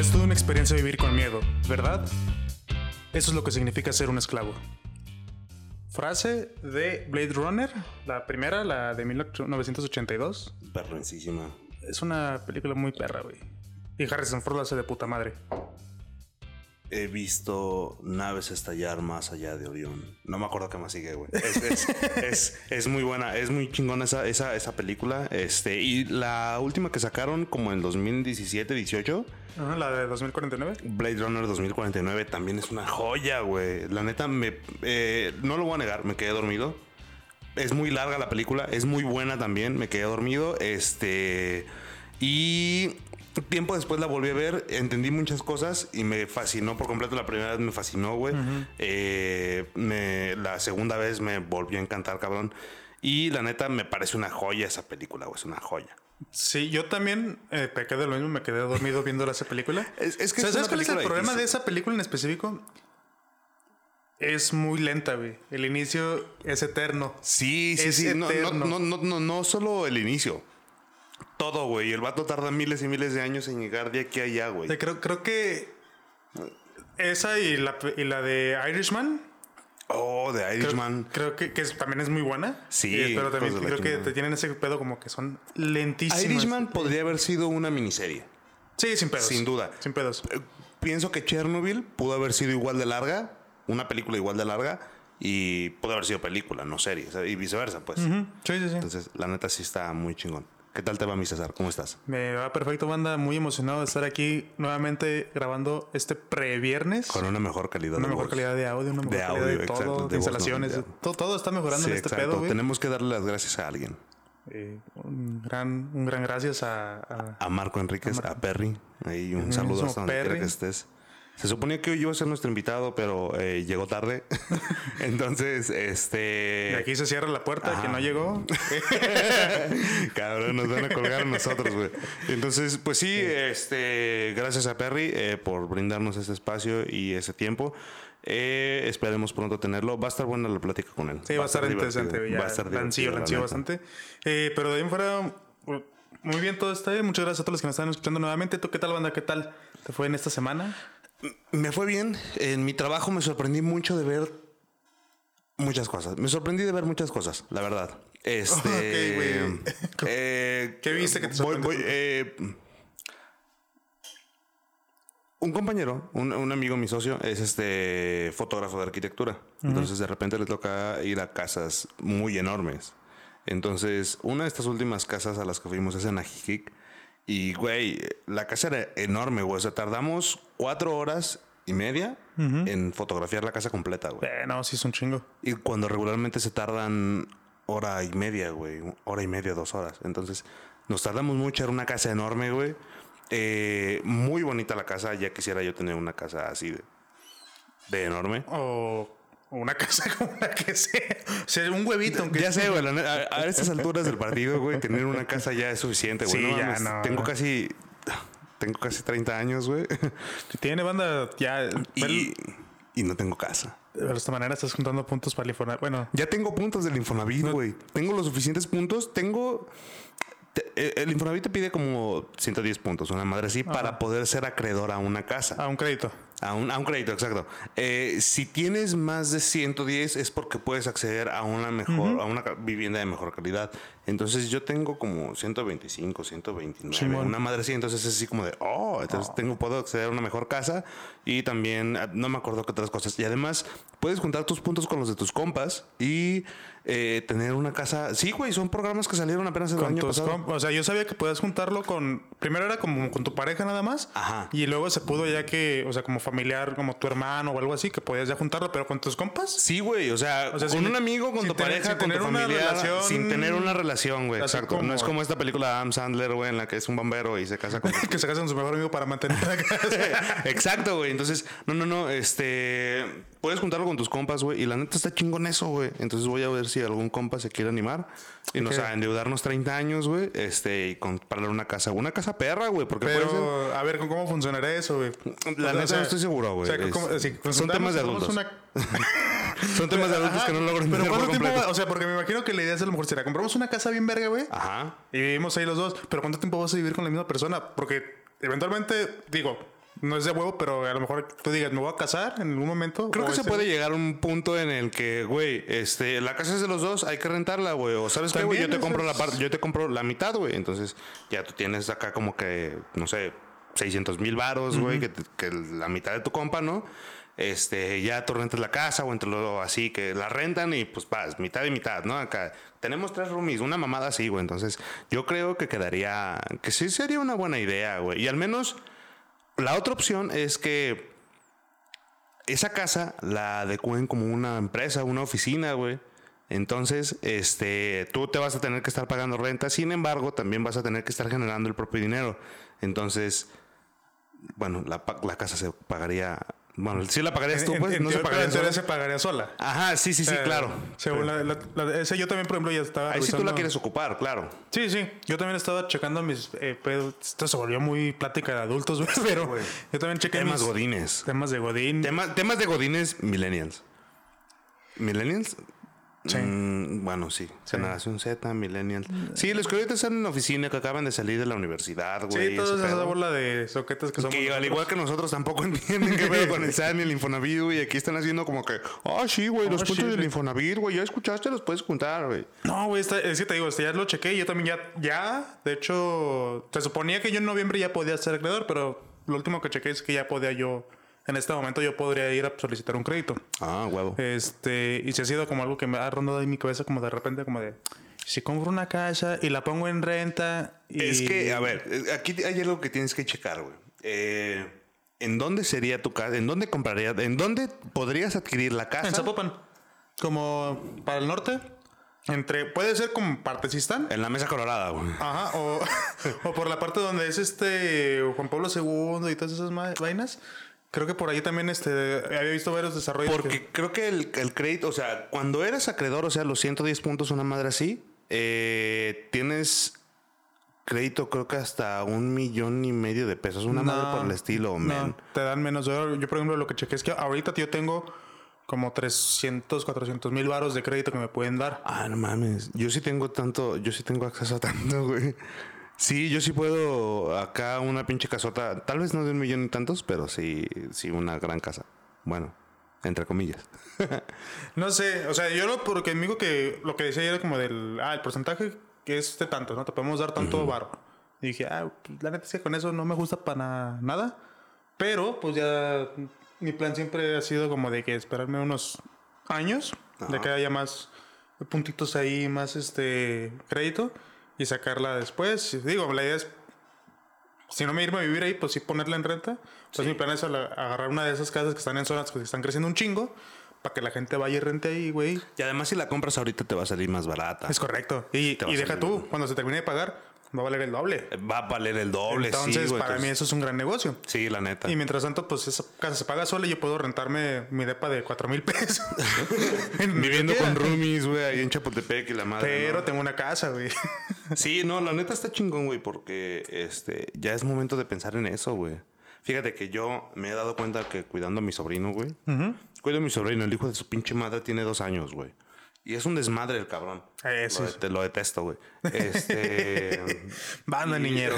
Es toda una experiencia vivir con miedo, ¿verdad? Eso es lo que significa ser un esclavo. Frase de Blade Runner, la primera, la de 1982. Perrencísima. Es una película muy perra, güey. Y Harrison Ford lo hace de puta madre. He visto naves estallar más allá de Orión. No me acuerdo qué más sigue, güey. Es, es, es, es muy buena, es muy chingona esa, esa, esa película. Este, y la última que sacaron como en 2017, 18, Ajá, la de 2049. Blade Runner 2049, también es una joya, güey. La neta, me, eh, no lo voy a negar, me quedé dormido. Es muy larga la película, es muy buena también, me quedé dormido. Este. Y tiempo después la volví a ver, entendí muchas cosas y me fascinó por completo. La primera vez me fascinó, güey. Eh, me- la segunda vez me volvió a encantar, cabrón. Y la neta, me parece una joya esa película, güey. Es una joya. Sí, yo también eh, pequé de lo mismo, me quedé dormido viendo esa película. Es- es que ¿Sabes es cuál es el problema de esa película en específico? Es muy lenta, güey. El inicio es eterno. Sí, sí, Es sí. No, no, no, no solo el inicio. Todo, güey. El vato tarda miles y miles de años en llegar de aquí a allá, güey. Creo, creo que esa y la, y la de Irishman, Oh, de Irishman. creo que, que es- también es muy buena. Sí, Y- pero también creo que te tienen ese pedo como que son lentísimas. Irishman podría haber sido una miniserie. Sí, sin pedos. Sin duda. Sin pedos. Eh, Pienso que Chernobyl pudo haber sido igual de larga, una película igual de larga, y pudo haber sido película, no serie, y viceversa, pues. Sí, sí, sí. Entonces, la neta sí está muy chingón. ¿Qué tal te va, mi César? ¿Cómo estás? Me va perfecto, banda. Muy emocionado de estar aquí nuevamente grabando este pre-viernes. Con una mejor calidad Una de mejor voz. calidad de audio, una mejor De calidad audio, de todo, exacto, de no, instalaciones. de todo, todo está mejorando Sí, en este exacto. pedo, güey. Tenemos que darle las gracias a alguien. Eh, un, gran, un gran gracias a, a- A Marco Enríquez, a, Perry. Ahí un saludo hasta donde quiera Perry. que estés. Se suponía que hoy iba a ser nuestro invitado, pero eh, llegó tarde. Entonces, este. de aquí se cierra la puerta, Ajá. que no llegó. Cabrón, nos van a colgar a nosotros, güey. Entonces, pues sí, este, gracias a Perry eh, por brindarnos este espacio y ese tiempo. Eh, esperemos pronto tenerlo. Va a estar buena la plática con él. Sí, va a estar interesante. Ya, Va a estar lancillo, divertido, la lancillo neta. bastante. Eh, pero de ahí en fuera, muy bien todo está bien. Muchas gracias a todos los que nos están escuchando nuevamente. ¿Tú qué tal, banda? ¿Qué tal te fue en esta semana? Me fue bien. En mi trabajo me sorprendí mucho de ver muchas cosas. Me sorprendí de ver muchas cosas, la verdad. Este. Ok, güey. eh, ¿Qué viste que te voy- sorprendió? voy, eh, un compañero, un, un amigo, mi socio, es este fotógrafo de arquitectura. Entonces, de repente le toca ir a casas muy enormes. Entonces, una de estas últimas casas a las que fuimos es en Ajijic. Y, güey, la casa era enorme, güey. O sea, tardamos cuatro horas y media en fotografiar la casa completa, güey. Eh, no, sí es un chingo. Y cuando regularmente se tardan hora y media, güey. Hora y media, dos horas. Entonces, nos tardamos mucho. Era una casa enorme, güey. Eh, muy bonita la casa. Ya quisiera yo tener una casa así de, de enorme. O o una casa como la que sea. O sea, un huevito, aunque Ya sé, güey. A, a estas alturas del partido, güey, tener una casa ya es suficiente, güey. Sí, no ya, mames, no, Tengo casi. Tengo casi 30 años, güey. Tiene banda, ya. Y, y no tengo casa. de esta manera estás juntando puntos para el Infonavit. Bueno, Ya tengo puntos del Infonavit, güey. Tengo los suficientes puntos. Tengo. te- eh, El Infonavit te pide como 110 puntos, una madre así, para poder ser acreedor a una casa. a un crédito. A un, a un crédito, exacto. Eh, si tienes más de 110 es porque puedes acceder a una mejor, a una vivienda de mejor calidad. Entonces yo tengo como 125, 129, Simón. una madre así. Entonces es así como de, oh, entonces tengo, puedo acceder a una mejor casa y también, ah, no me acuerdo qué otras cosas. Y además puedes juntar tus puntos con los de tus compas y eh, tener una casa. Sí, güey, son programas que salieron apenas el Con año pasado. o sea, yo sabía que podías juntarlo con. Primero era como con tu pareja nada más. Ajá. Y luego se pudo ya que, o sea, como familiar, como tu hermano o algo así, que podías ya juntarlo, pero con tus compas. Sí, güey, o sea, O sea, con un amigo, con tu tener- pareja, con tu tener una familia, relación- sin tener una relación, güey, exacto. como- No es como esta película de Adam Sandler, güey, en la que es un bombero y se casa con... que se casa con su mejor amigo para mantener la casa. Exacto, güey. Entonces, no, no, no, este... Puedes juntarlo con tus compas, güey. Y la neta está chingón eso, güey. Entonces voy a ver si algún compa se quiere animar. Y nos Ok. a endeudarnos 30 años, güey. Este, y comprar una casa. Una casa perra, güey. Porque. Pero, a ver, ¿cómo funcionará eso, güey? La O neta sea, no estoy seguro, güey. O sea, ¿cómo- si son temas de adultos. una- Son temas de adultos Ajá, que no logro Pero ¿cuánto tiempo va? O sea, porque me imagino que la idea es a lo mejor será compramos una casa bien verga, güey. Ajá. Y vivimos ahí los dos. Pero ¿cuánto tiempo vas a vivir con la misma persona? Porque eventualmente, digo, no es de huevo, pero a lo mejor tú digas, me voy a casar en algún momento. Creo que se puede llegar a un punto en el que, güey, este, la casa es de los dos, hay que rentarla, güey. O sabes qué, güey, yo te compro la parte, yo te compro la mitad, güey. Entonces, ya tú tienes acá como que, no sé, 600 mil varos, güey, que la mitad de tu compa, ¿no? Este, ya tú rentas la casa o entre lo así, que la rentan y pues vas, mitad y mitad, ¿no? Acá tenemos tres roomies, una mamada así, güey. Entonces, yo creo que quedaría, que sí sería una buena idea, güey. Y al menos, la otra opción es que esa casa la adecúen como una empresa, una oficina, güey. Entonces, este, tú te vas a tener que estar pagando renta, sin embargo, también vas a tener que estar generando el propio dinero. Entonces, bueno, la, la casa se pagaría, bueno, sí la pagarías tú, pues, en no se pagaría en teoría sola. se pagaría sola. Ajá, sí, sí, sí, Eh, claro. Según la, la- la- ese yo también, por ejemplo, ya estaba. Ahí sí tú la quieres ocupar, claro. Sí, sí. Yo también estaba checando mis. Eh, pedos. Esto se volvió muy plática de adultos, güey, pero yo también chequé Temas mis godines. temas de Godín. Temas, temas de godines millennials. ¿Millennials? Sí. Mm, bueno, sí. Generación Z, millennials. Sí, los que ahorita están en la oficina, que acaban de salir de la universidad, güey. sí, toda esa pedo. bola de soquetes que somos. Que al igual que nosotros tampoco entienden qué pedo con el SAN y el Infonavit, güey. Aquí están haciendo como que, ah, sí, güey, los Ah, puntos sí, del sí. Infonavit, güey. Ya escuchaste, los puedes juntar, güey. No, güey, es que te digo, este, ya lo chequé yo también ya, ya, de hecho, se suponía que yo en noviembre ya podía ser acreedor, pero lo último que chequé es que ya podía yo, en este momento yo podría ir a solicitar un crédito. Ah, huevo. Este, y si ha sido como algo que me ha rondado en mi cabeza como de repente, como de, si compro una casa y la pongo en renta y... Es que, a ver, eh, aquí hay algo que tienes que checar, güey. Eh, ¿En dónde sería tu casa? ¿En dónde comprarías? ¿En dónde podrías adquirir la casa? En Zapopan, como para el norte, entre, puede ser como Partecistán. En la mesa colorada, güey. Ajá, o, o por la parte donde es este Juan Pablo II y todas esas vainas. Creo que por ahí también este, había visto varios desarrollos. que- Porque creo que el, el crédito, o sea, cuando eres acreedor, o sea, los 110 puntos, una madre así, eh, tienes crédito creo que hasta un millón y medio de pesos, una madre No, por el estilo, no, man. te dan menos. Yo, yo, por ejemplo, lo que chequé es que ahorita yo tengo como 300, 400 mil varos de crédito que me pueden dar. Ah, no mames. Yo sí tengo tanto, yo sí tengo acceso a tanto, güey. Sí, yo sí puedo acá una pinche casota, tal vez no de un millón y tantos, pero sí, sí una gran casa. Bueno, entre comillas. No sé, o sea, yo lo porque digo que lo que decía era como del, ah, el porcentaje que es de tanto, ¿no? Te podemos dar tanto varo. Y dije, ah, pues, la neta es que con eso no me gusta para nada. Pero, pues ya mi plan siempre ha sido como de que esperarme unos años, de que haya más puntitos ahí, más este crédito y sacarla después. Digo, la idea es, si no me irme a vivir ahí, pues sí ponerla en renta. Entonces mi plan es agarrar una de esas casas que están en zonas que están creciendo un chingo para que la gente vaya y rente ahí, güey. Y además si la compras ahorita te va a salir más barata. Es correcto. Y, y deja tú, cuando se termine de pagar, va a valer el doble. Va a valer el doble, Entonces, sí, güey. para mí entonces- eso es un gran negocio. Sí, la neta. Y mientras tanto, pues esa casa se paga sola y yo puedo rentarme mi depa de 4 mil pesos. En- Viviendo con roomies, güey, ahí en Chapultepec y la madre. Pero ¿no? tengo una casa, güey. Sí, no, la neta está chingón, güey, porque este ya es momento de pensar en eso, güey. Fíjate que yo me he dado cuenta que cuidando a mi sobrino, güey. Cuido a mi sobrino, el hijo de su pinche madre tiene dos años, güey. Y es un desmadre el cabrón. Eh, sí. Lo, det- lo detesto, güey. Este. Banda, y- niñero.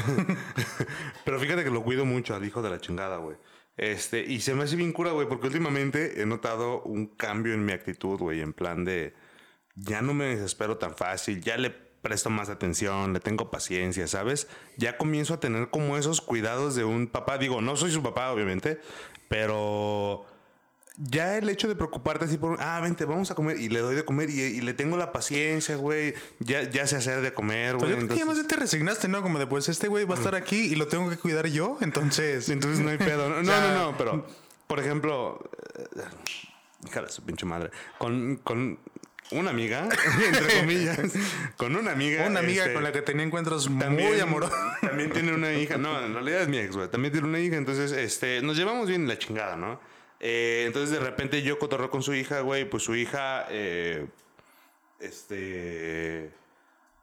Pero fíjate que lo cuido mucho al hijo de la chingada, güey. Este, y se me hace bien cura, güey, porque últimamente he notado un cambio en mi actitud, güey, en plan de ya no me desespero tan fácil, ya le presto más atención, le tengo paciencia, ¿sabes? Ya comienzo a tener como esos cuidados de un papá. Digo, no soy su papá, obviamente, pero ya el hecho de preocuparte así por, ah, vente, vamos a comer, y le doy de comer, y, y le tengo la paciencia, güey, ya, ya sé hacer de comer, Pues güey. entonces- más te resignaste, ¿no? Como de, pues este güey va a estar aquí y lo tengo que cuidar yo. Entonces, Entonces no hay pedo. No, no, sea- no, no, pero, por ejemplo, eh, hija de su pinche madre, con, con una amiga, entre comillas, con una amiga. una amiga este, con la que tenía encuentros muy también, amorosos. También tiene una hija. No, en realidad es mi ex, güey. También tiene una hija. Entonces, este, nos llevamos bien la chingada, ¿no? Eh, entonces, de repente yo cotorreo con su hija, güey. Pues su hija, eh, este.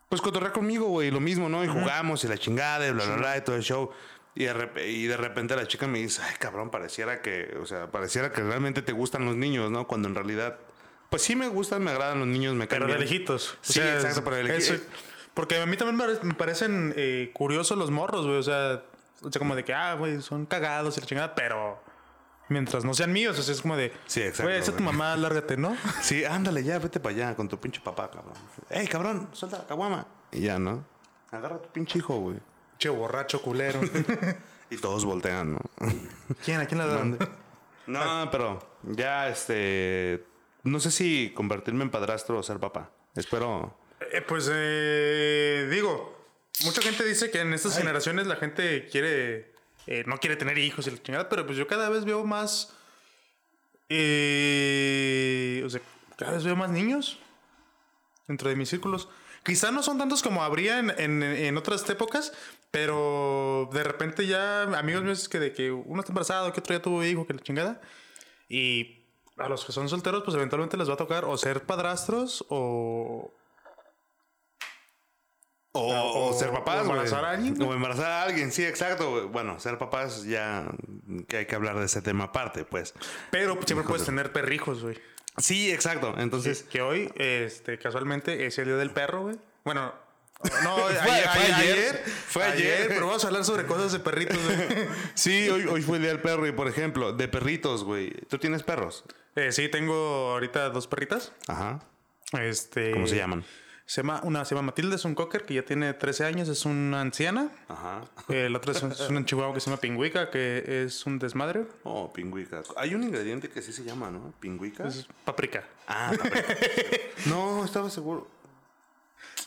Pues cotorrea conmigo, güey. Lo mismo, ¿no? Y jugamos y la chingada y bla, bla, bla, y todo el show. Y de, rep- y de repente la chica me dice, ay, cabrón, pareciera que, o sea, pareciera que realmente te gustan los niños, ¿no? Cuando en realidad, pues sí me gustan, me agradan los niños, me caen Pero de lejitos. O Sí, exacto, pero de porque a mí también me parecen eh, curiosos los morros, güey. O sea, O sea, como de que, ah, güey, son cagados y la chingada, pero mientras no sean míos, o sea, es como de, Sí, exacto, güey, esa es tu mamá, lárgate, ¿no? Sí, ándale ya, vete para allá con tu pinche papá, cabrón. Ey, cabrón, suelta la caguama. Y ya, ¿no? Agarra a tu pinche hijo, güey. che, borracho culero. Y todos voltean, ¿no? ¿Quién? ¿A quién le dan? No, pero ya, este... No sé si convertirme en padrastro o ser papá. Espero... Eh, pues eh, digo, mucha gente dice que en estas generaciones la gente quiere, eh, no quiere tener hijos y la chingada, pero pues yo cada vez veo más, eh, o sea, cada vez veo más niños dentro de mis círculos. Quizá no son tantos como habría en, en- otras épocas, pero de repente ya amigos míos que de que uno está embarazado, que otro ya tuvo hijo, que la chingada. Y a los que son solteros, pues eventualmente les va a tocar o ser padrastros o, O, O- o ser papás, o embarazar a alguien. O embarazar a alguien, sí, exacto. Bueno, ser papás ya que hay que hablar de ese tema aparte, pues. Pero siempre puedes tener perrijos, güey. Sí, exacto. Entonces, Que hoy, este, casualmente, es el día del perro, güey. Bueno, no, ayer, fue ayer, ayer, fue ayer. Pero vamos a hablar sobre cosas de perritos, güey. sí, hoy, hoy fue el día del perro y, por ejemplo, de perritos, güey. ¿Tú tienes perros? Eh, sí, tengo ahorita dos perritas. Ajá. Este, ¿Cómo se llaman? Se llama, una se llama Matilde, es un cocker que ya tiene 13 años, es una anciana. Ajá. Eh, la otra es, un- es una chihuahua que se llama Pingüica, que es un desmadre. Oh, pingüica. Hay un ingrediente que sí se llama, ¿no? Pingüica. Es paprika. Ah, paprika. no, estaba seguro.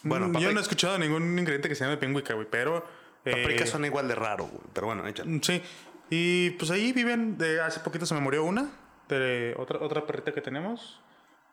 Bueno, Mm, paprika, Yo no he escuchado ningún ingrediente que se llame pingüica, güey, pero... eh, paprika suena igual de raro, güey. Pero bueno, échale. Sí. Y pues ahí viven. De, hace poquito se me murió una. De otra, otra perrita que tenemos.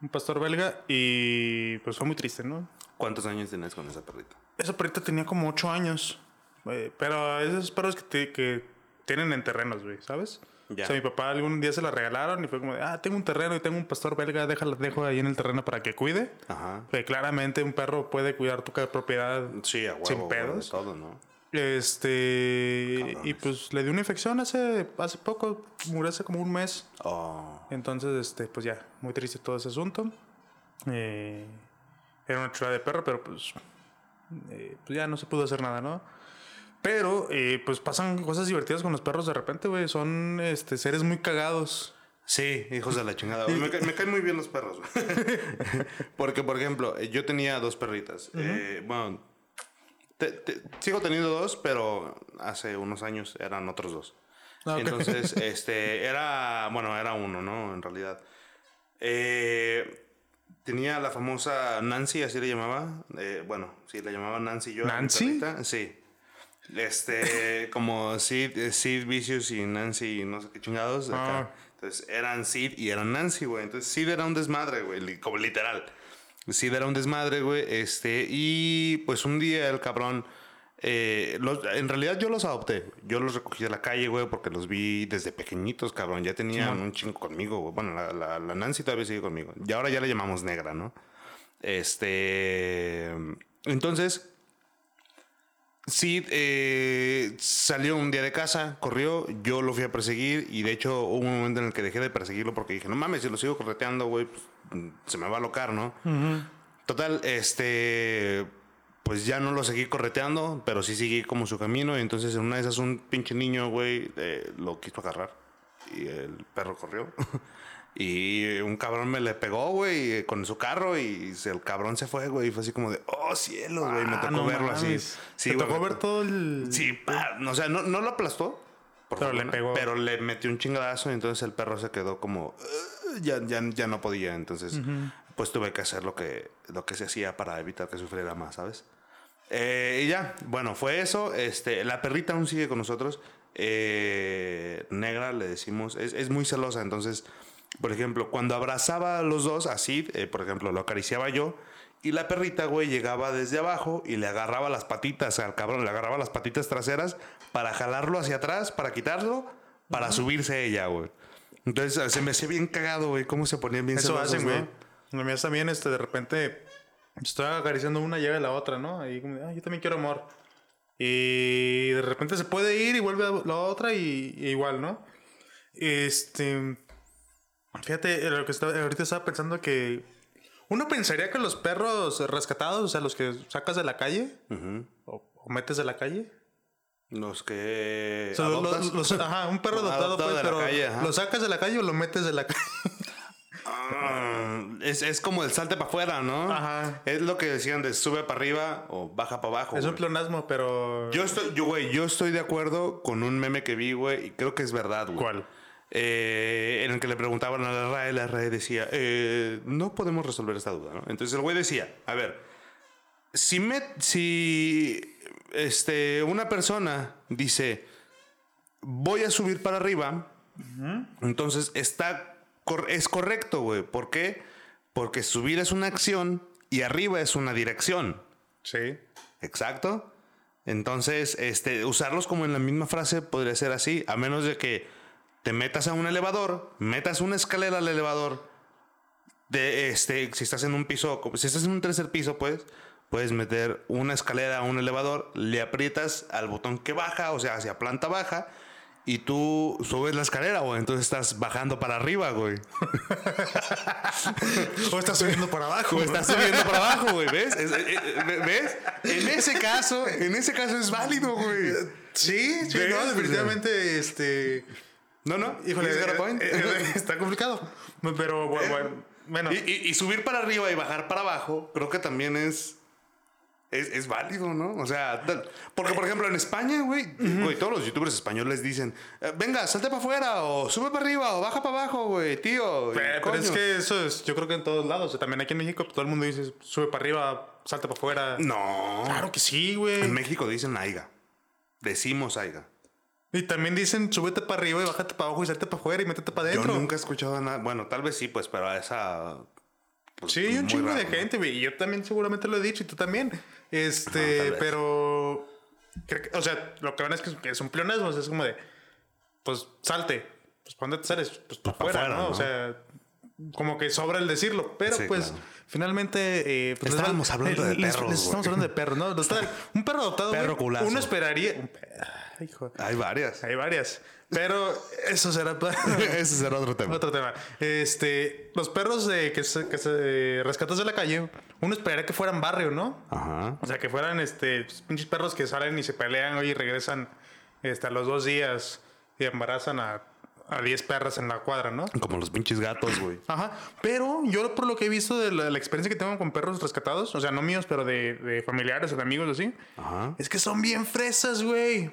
Un pastor belga. Y pues fue muy triste, ¿no? ¿Cuántos años tienes con esa perrita? Esa perrita tenía como 8 años. eh, pero esos perros que, te- que tienen en terrenos, güey, ¿sabes? Ya. O sea, mi papá algún día se la regalaron y fue como de, ah, tengo un terreno y tengo un pastor belga, déjala, dejo ahí en el terreno para que cuide. Ajá. Que claramente un perro puede cuidar tu propiedad Sí, a huevo. sin pedos. de todo, ¿no? Este. Y pues le dio una infección hace, hace poco, murió hace como un mes. Oh. Entonces, este, pues ya, muy triste todo ese asunto. Eh, era una chulada de perro, pero pues, eh, pues ya no se pudo hacer nada, ¿no? Pero, eh, pues pasan cosas divertidas con los perros de repente, güey. Son este, seres muy cagados. Sí, hijos de la chingada. Me, ca- me caen muy bien los perros. Porque, por ejemplo, yo tenía dos perritas. Bueno, te- te- sigo teniendo dos, pero hace unos años eran otros dos. Ah. Entonces, este, era, bueno, era uno, ¿no? En realidad. Eh, tenía la famosa Nancy, así le llamaba. Eh, bueno, sí, le llamaba Nancy yo. a mi ¿Nancy? Sí. Este, como Sid, eh, Sid Vicious y Nancy, no sé qué chingados. acá. Ah. Entonces eran Sid y eran Nancy, güey. Entonces Sid era un desmadre, güey, como literal. Sid era un desmadre, güey. Este, y pues un día el cabrón. eh, los- en realidad yo los adopté. Yo los recogí de la calle, güey, porque los vi desde pequeñitos, cabrón. Ya tenían un chingo conmigo, güey. Bueno, la, la- la Nancy todavía sigue conmigo. Y ahora ya le llamamos negra, ¿no? Este. Entonces, Sid eh, salió un día de casa, corrió, yo lo fui a perseguir y de hecho hubo un momento en el que dejé de perseguirlo porque dije, no mames, si lo sigo correteando, güey, pues, se me va a locar, ¿no? Total, este, pues ya no lo seguí correteando, pero sí seguí como su camino y entonces en una de esas un pinche niño, güey, eh, lo quiso agarrar y el perro corrió. Y un cabrón me le pegó, güey, con su carro y el cabrón se fue, güey. Y fue así como de, oh, cielos, güey. Me Ah, tocó no verlo mames. así. Sí, ¿Te güey, tocó ver todo el. Sí, pa, o sea, no, no lo aplastó. Pero le pegó. Pero le metió un chingadazo y entonces el perro se quedó como... Ya, ya, ya no podía. Entonces, pues tuve que hacer lo que, lo que se hacía para evitar que sufriera más, ¿sabes? Eh, y ya, bueno, fue eso. Este, la perrita aún sigue con nosotros. Eh, negra, le decimos. Es, es muy celosa, entonces... Por ejemplo, cuando abrazaba a los dos, así, eh, por ejemplo, lo acariciaba yo, y la perrita, güey, llegaba desde abajo y le agarraba las patitas al cabrón, le agarraba las patitas traseras para jalarlo hacia atrás, para quitarlo, para subirse ella, güey. Entonces se me hacía bien cagado, güey, cómo se ponían bien Eso hacen, ¿no? güey. Las mías también, este, de repente, estoy acariciando una, llega la otra, ¿no? Ahí como, "Ah, yo también quiero amor. Y de repente se puede ir y vuelve la otra y, y igual, ¿no? Este, fíjate, eh, lo que estaba, ahorita estaba pensando que uno pensaría que los perros rescatados, o sea, los que sacas de la calle o, o metes de la calle, Los que. O sea, los- ajá, un perro adoptado, Adoptado pues, pero calle, lo sacas de la calle o lo metes de la calle. Ah, es, es como el salte para afuera, ¿no? Ajá. Es lo que decían de sube para arriba o baja para abajo. es un pleonasmo, pero. Yo estoy, yo, güey, yo estoy de acuerdo con un meme que vi, güey, y creo que es verdad, güey. ¿Cuál? Eh, en el que le preguntaban a la RAE, la RAE decía, eh, no podemos resolver esta duda, ¿no? Entonces el güey decía, a ver, si, me, si este, una persona dice, voy a subir para arriba, entonces está, es correcto, güey. ¿Por qué? Porque subir es una acción y arriba es una dirección. Sí. Exacto. Entonces, este, usarlos como en la misma frase podría ser así, a menos de que te metas a un elevador, metas una escalera al elevador. De este, si estás en un piso, si estás en un tercer piso, pues, puedes meter una escalera a un elevador, le aprietas al botón que baja, o sea, hacia planta baja, y tú subes la escalera, güey. Entonces estás bajando para arriba, güey. O estás subiendo para abajo. O estás subiendo para abajo, güey. ¿Ves? Es- eh, eh, ¿Ves? En ese caso, en ese caso es válido, güey. Sí, sí, no, definitivamente, este. No, no. Híjole, a eh, eh, eh, está complicado. Pero bu- bueno, bueno, Y, y- y subir para arriba y bajar para abajo, creo que también es. Es, es válido, ¿no? O sea, tal- porque por ejemplo en España, güey, güey, todos los youtubers españoles dicen, venga, salte para afuera, o sube para arriba, o baja para abajo, güey, tío. pero, pero es que eso es, yo creo que en todos lados. O sea, también aquí en México todo el mundo dice sube para arriba, salta para afuera. No. Claro que sí, En güey. México dicen aiga. Decimos aiga. Y también dicen súbete para arriba y bájate para abajo y salte para afuera y métete para Yo adentro. nunca he escuchado nada. Bueno, tal vez sí, pues, pero a esa. pues, Sí, un chingo raro, de ¿no? gente, güey. Y yo también seguramente lo he dicho y tú también. Este, vez. pero. creo que- o sea, lo que van es que es- un pleonasmo. o sea, es como de. Pues salte. Pues ¿para dónde te sales? Pues para pa' afuera, ¿no? ¿no? O sea. Como que sobra el decirlo. Pero Sí, pues. claro. Finalmente. eh, pues, Estábamos les- hablando de les- perros, les estamos hablando de perros, ¿no? Un perro adoptado. Perro güey, culazo. Uno esperaría. un pe- Ay, hijo. Hay varias. Hay varias. Pero eso será. Ese será otro tema. Otro tema. Este, los perros eh, que, se, que se rescatas de la calle, uno esperaría que fueran barrio, ¿no? Ajá. O sea, que fueran este pinches perros que salen y se pelean hoy y regresan este, a los dos días y embarazan a, a 10 perras en la cuadra, ¿no? Como los pinches gatos, güey. Ajá. Pero yo por lo que he visto de la, la experiencia que tengo con perros rescatados, o sea, no míos, pero de, de familiares o de amigos así, Ajá. es que son bien fresas, güey.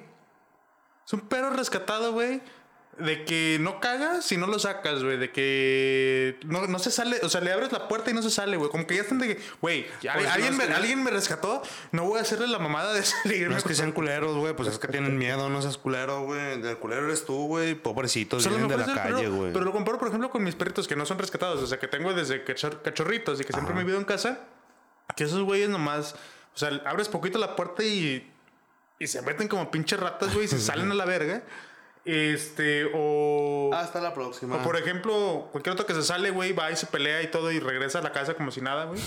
Es un perro rescatado, güey. De que no cagas si no lo sacas, güey. De que no, no se sale. O sea, le abres la puerta y no se sale, güey. Como que ya están de que, güey, no, alguien, me, alguien me rescató. No voy a hacerle la mamada de salir. No es que sean culeros, güey, pues es que tienen miedo, no seas culero, güey. El culero eres tú, güey. Pobrecitos, O sea, vienen de la calle, güey. Pero lo comparo, por ejemplo, con mis perritos que no son rescatados. O sea, que tengo desde cachor- cachorritos y que siempre me he vivido en casa. Que esos güeyes nomás. O sea, abres poquito la puerta y. Y se meten como pinches ratas, güey, y se salen a la verga. Este, o. Hasta la próxima. O por ejemplo, cualquier otro que se sale, güey, va y se pelea y todo y regresa a la casa como si nada, güey.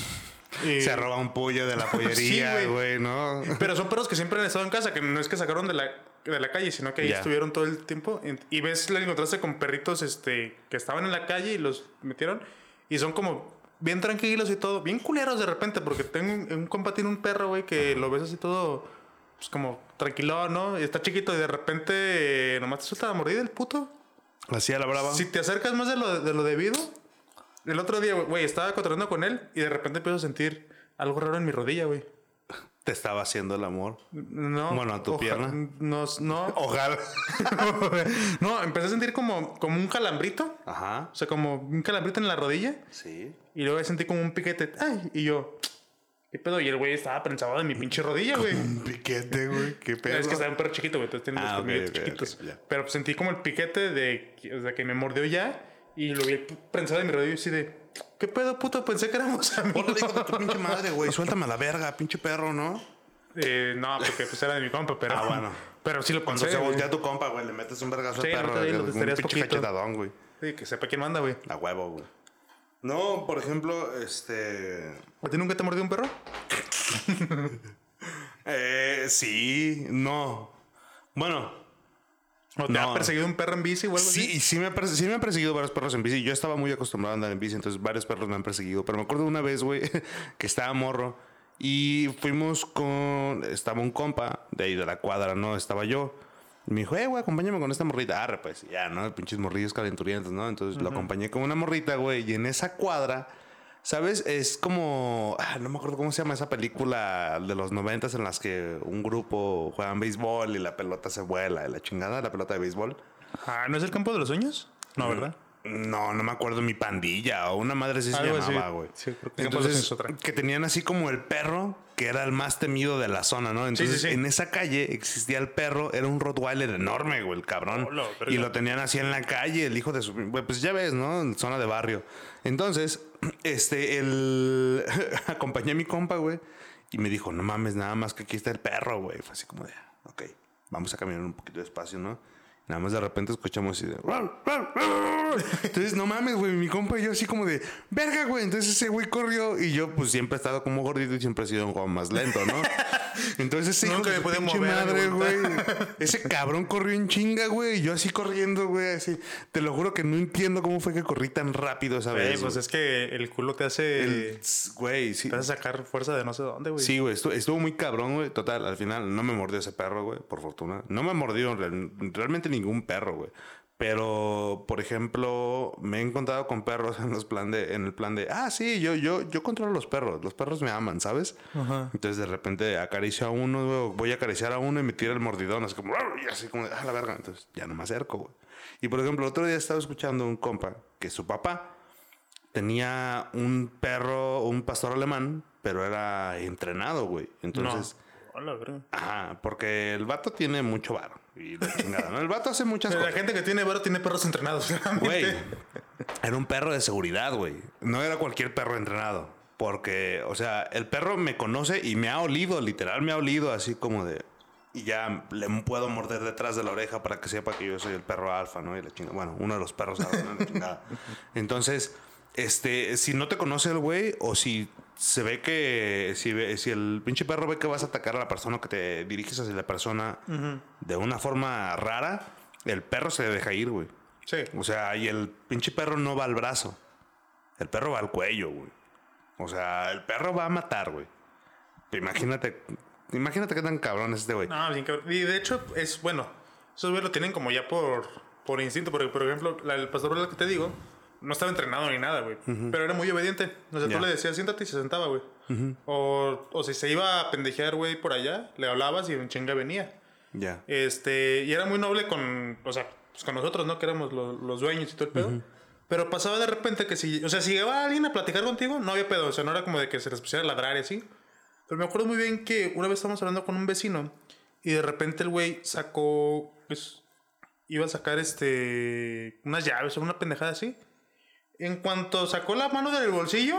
Y- Se roba un pollo de la pollería, güey. güey, ¿no? Pero son perros que siempre han estado en casa, que no es que sacaron de la, de la calle, sino que ahí Ya. estuvieron todo el tiempo. Y ves, le encontraste con perritos este, que estaban en la calle y los metieron. Y son como bien tranquilos y todo, bien culeros de repente, porque tengo un, un compa tiene un perro, güey, que lo ves así todo, pues como tranquilo, ¿no? Y está chiquito y de repente eh, nomás te suelta la mordida el puto. Así a la brava. Si te acercas más de lo, de lo debido, el otro día, güey, estaba cotorreando con él y de repente empiezo a sentir algo raro en mi rodilla, güey. Te estaba haciendo el amor. No. Bueno, a tu pierna. No, no. Ojalá. no, empecé a sentir como, como un calambrito. Ajá. O sea, como un calambrito en la rodilla. Sí. Y luego sentí como un piquete. Ay, y yo, ¿qué pedo? Y el güey estaba prensado de mi pinche rodilla, güey. Un piquete, güey. Qué pedo. Es que estaba un perro chiquito, güey. Entonces tiene Ah, los ok, colmillos ok, chiquitos. Pero pues, sentí como el piquete de, o sea, que me mordió ya. Y lo vi prensado de mi rodilla y así de, ¿qué pedo, puto? Pensé que éramos amigos. Hijo de tu pinche madre, güey. Suéltame a la verga, pinche perro, ¿no? Eh, no, porque pues era de mi compa, pero. Ah, bueno. Pero sí lo Cuando pensé. se güey. voltea tu compa, güey, le metes un vergazo Sí, al perro. no güey, te un pinche cachetadón, güey. Sí, que sepa quién manda, güey. A huevo, güey. No, por ejemplo, este. ¿A ti nunca te mordió un perro? Eh, sí, no. Bueno, ¿O te No. ha perseguido un perro en bici o algo sí, así? sí me, ha sí me han perseguido varios perros en bici. Yo estaba muy acostumbrado a andar en bici, entonces varios perros me han perseguido. Pero me acuerdo una vez, güey, que estaba morro Y fuimos con. Estaba un compa de ahí de la cuadra, ¿no? Estaba yo. Me dijo, eh, güey, acompáñame con esta morrita. Arre, pues ya, ¿no? Pinches morrillos calenturientos, ¿no? Entonces lo acompañé con una morrita, güey. Y en esa cuadra, ¿sabes? Es como. ah, no me acuerdo cómo se llama esa película de los noventas en las que un grupo juegan béisbol y la pelota se vuela. y La chingada, la pelota de béisbol. Ah, ¿no es el campo de los sueños? No, ¿verdad? No, no me acuerdo mi pandilla o una madre así se Algo llamaba, güey. Sí, creo que Entonces, otra. que tenían así como el perro, que era el más temido de la zona, ¿no? Entonces, sí, sí. en esa calle existía el perro, era un Rottweiler enorme, güey, el cabrón. Y lo tenían así en la calle, el hijo de su... güey, Pues ya ves, ¿no? En zona de barrio. Entonces, este, el... Acompañé a mi compa, güey, y me dijo, no mames, nada más que aquí está el perro, güey. Fue así como de, ok, vamos a caminar un poquito despacio, ¿no? Nada más de repente escuchamos así de... Entonces, no mames, güey, mi compa y yo así como de... Verga, güey. Entonces ese güey corrió y yo pues siempre he estado como gordito y siempre he sido un juego más lento, ¿no? Entonces ese hijo de pinche mover madre, güey. Ese cabrón corrió en chinga, güey. Y yo así corriendo, güey, así. Te lo juro que no entiendo cómo fue que corrí tan rápido esa Güey, vez. pues es que el culo te hace. Güey, sí. Te hace sacar fuerza de no sé dónde, güey. Sí, güey, estuvo, estuvo muy cabrón, güey. Total, al final no me mordió ese perro, güey, por fortuna. No me mordió real- realmente ningún perro, güey. Pero, por ejemplo, me he encontrado con perros en los plan de, en el plan de, ah, sí, yo, yo, yo controlo los perros, los perros me aman, ¿sabes? Ajá. Entonces de repente acaricio a uno, güey, voy a acariciar a uno y me tira el mordidón, así como, y así como, ah, la verga. Entonces ya no me acerco, güey. Y por ejemplo, el otro día estaba escuchando un compa que su papá tenía un perro, un pastor alemán, pero era entrenado, güey. Entonces, No. Hola, ajá, porque el vato tiene mucho varo. Y la chingada, ¿no? El vato hace muchas La cosas. gente que tiene varo tiene perros entrenados. Güey, era un perro de seguridad, güey. No era cualquier perro entrenado. Porque, o sea, el perro me conoce y me ha olido, literal, me ha olido así como de. Y ya le puedo morder detrás de la oreja para que sepa que yo soy el perro alfa, ¿no? Y la chingada. Bueno, uno de los perros alfa, ¿no? La chingada. Entonces, este, si no te conoce el güey, o si se ve que. Si, ve- si el pinche perro ve que vas a atacar a la persona o que te diriges hacia la persona de una forma rara, el perro se deja ir, güey. Sí. O sea, y el pinche perro no va al brazo. El perro va al cuello, güey. O sea, el perro va a matar, güey. Imagínate, imagínate qué tan cabrón es este güey. No, bien cabrón. Y de hecho, es bueno. Esos güeyes lo tienen como ya por, por instinto. Porque, por ejemplo, la- el pastor que te digo, no estaba entrenado ni nada, güey. Pero era muy obediente. O sea, tú le decías, siéntate y se sentaba, güey. o, o si se iba a pendejear, güey, por allá, le hablabas y en chinga venía. Ya. Este, y era muy noble con, o sea, pues con nosotros, ¿no? Que éramos lo- los dueños y todo el pedo. Pero pasaba de repente que si, o sea, si llegaba alguien a platicar contigo, no había pedo. O sea, no era como de que se les pusiera a ladrar y así. Pero me acuerdo muy bien que una vez estábamos hablando con un vecino y de repente el güey sacó, pues, iba a sacar este, unas llaves o una pendejada así. En cuanto sacó la mano del bolsillo,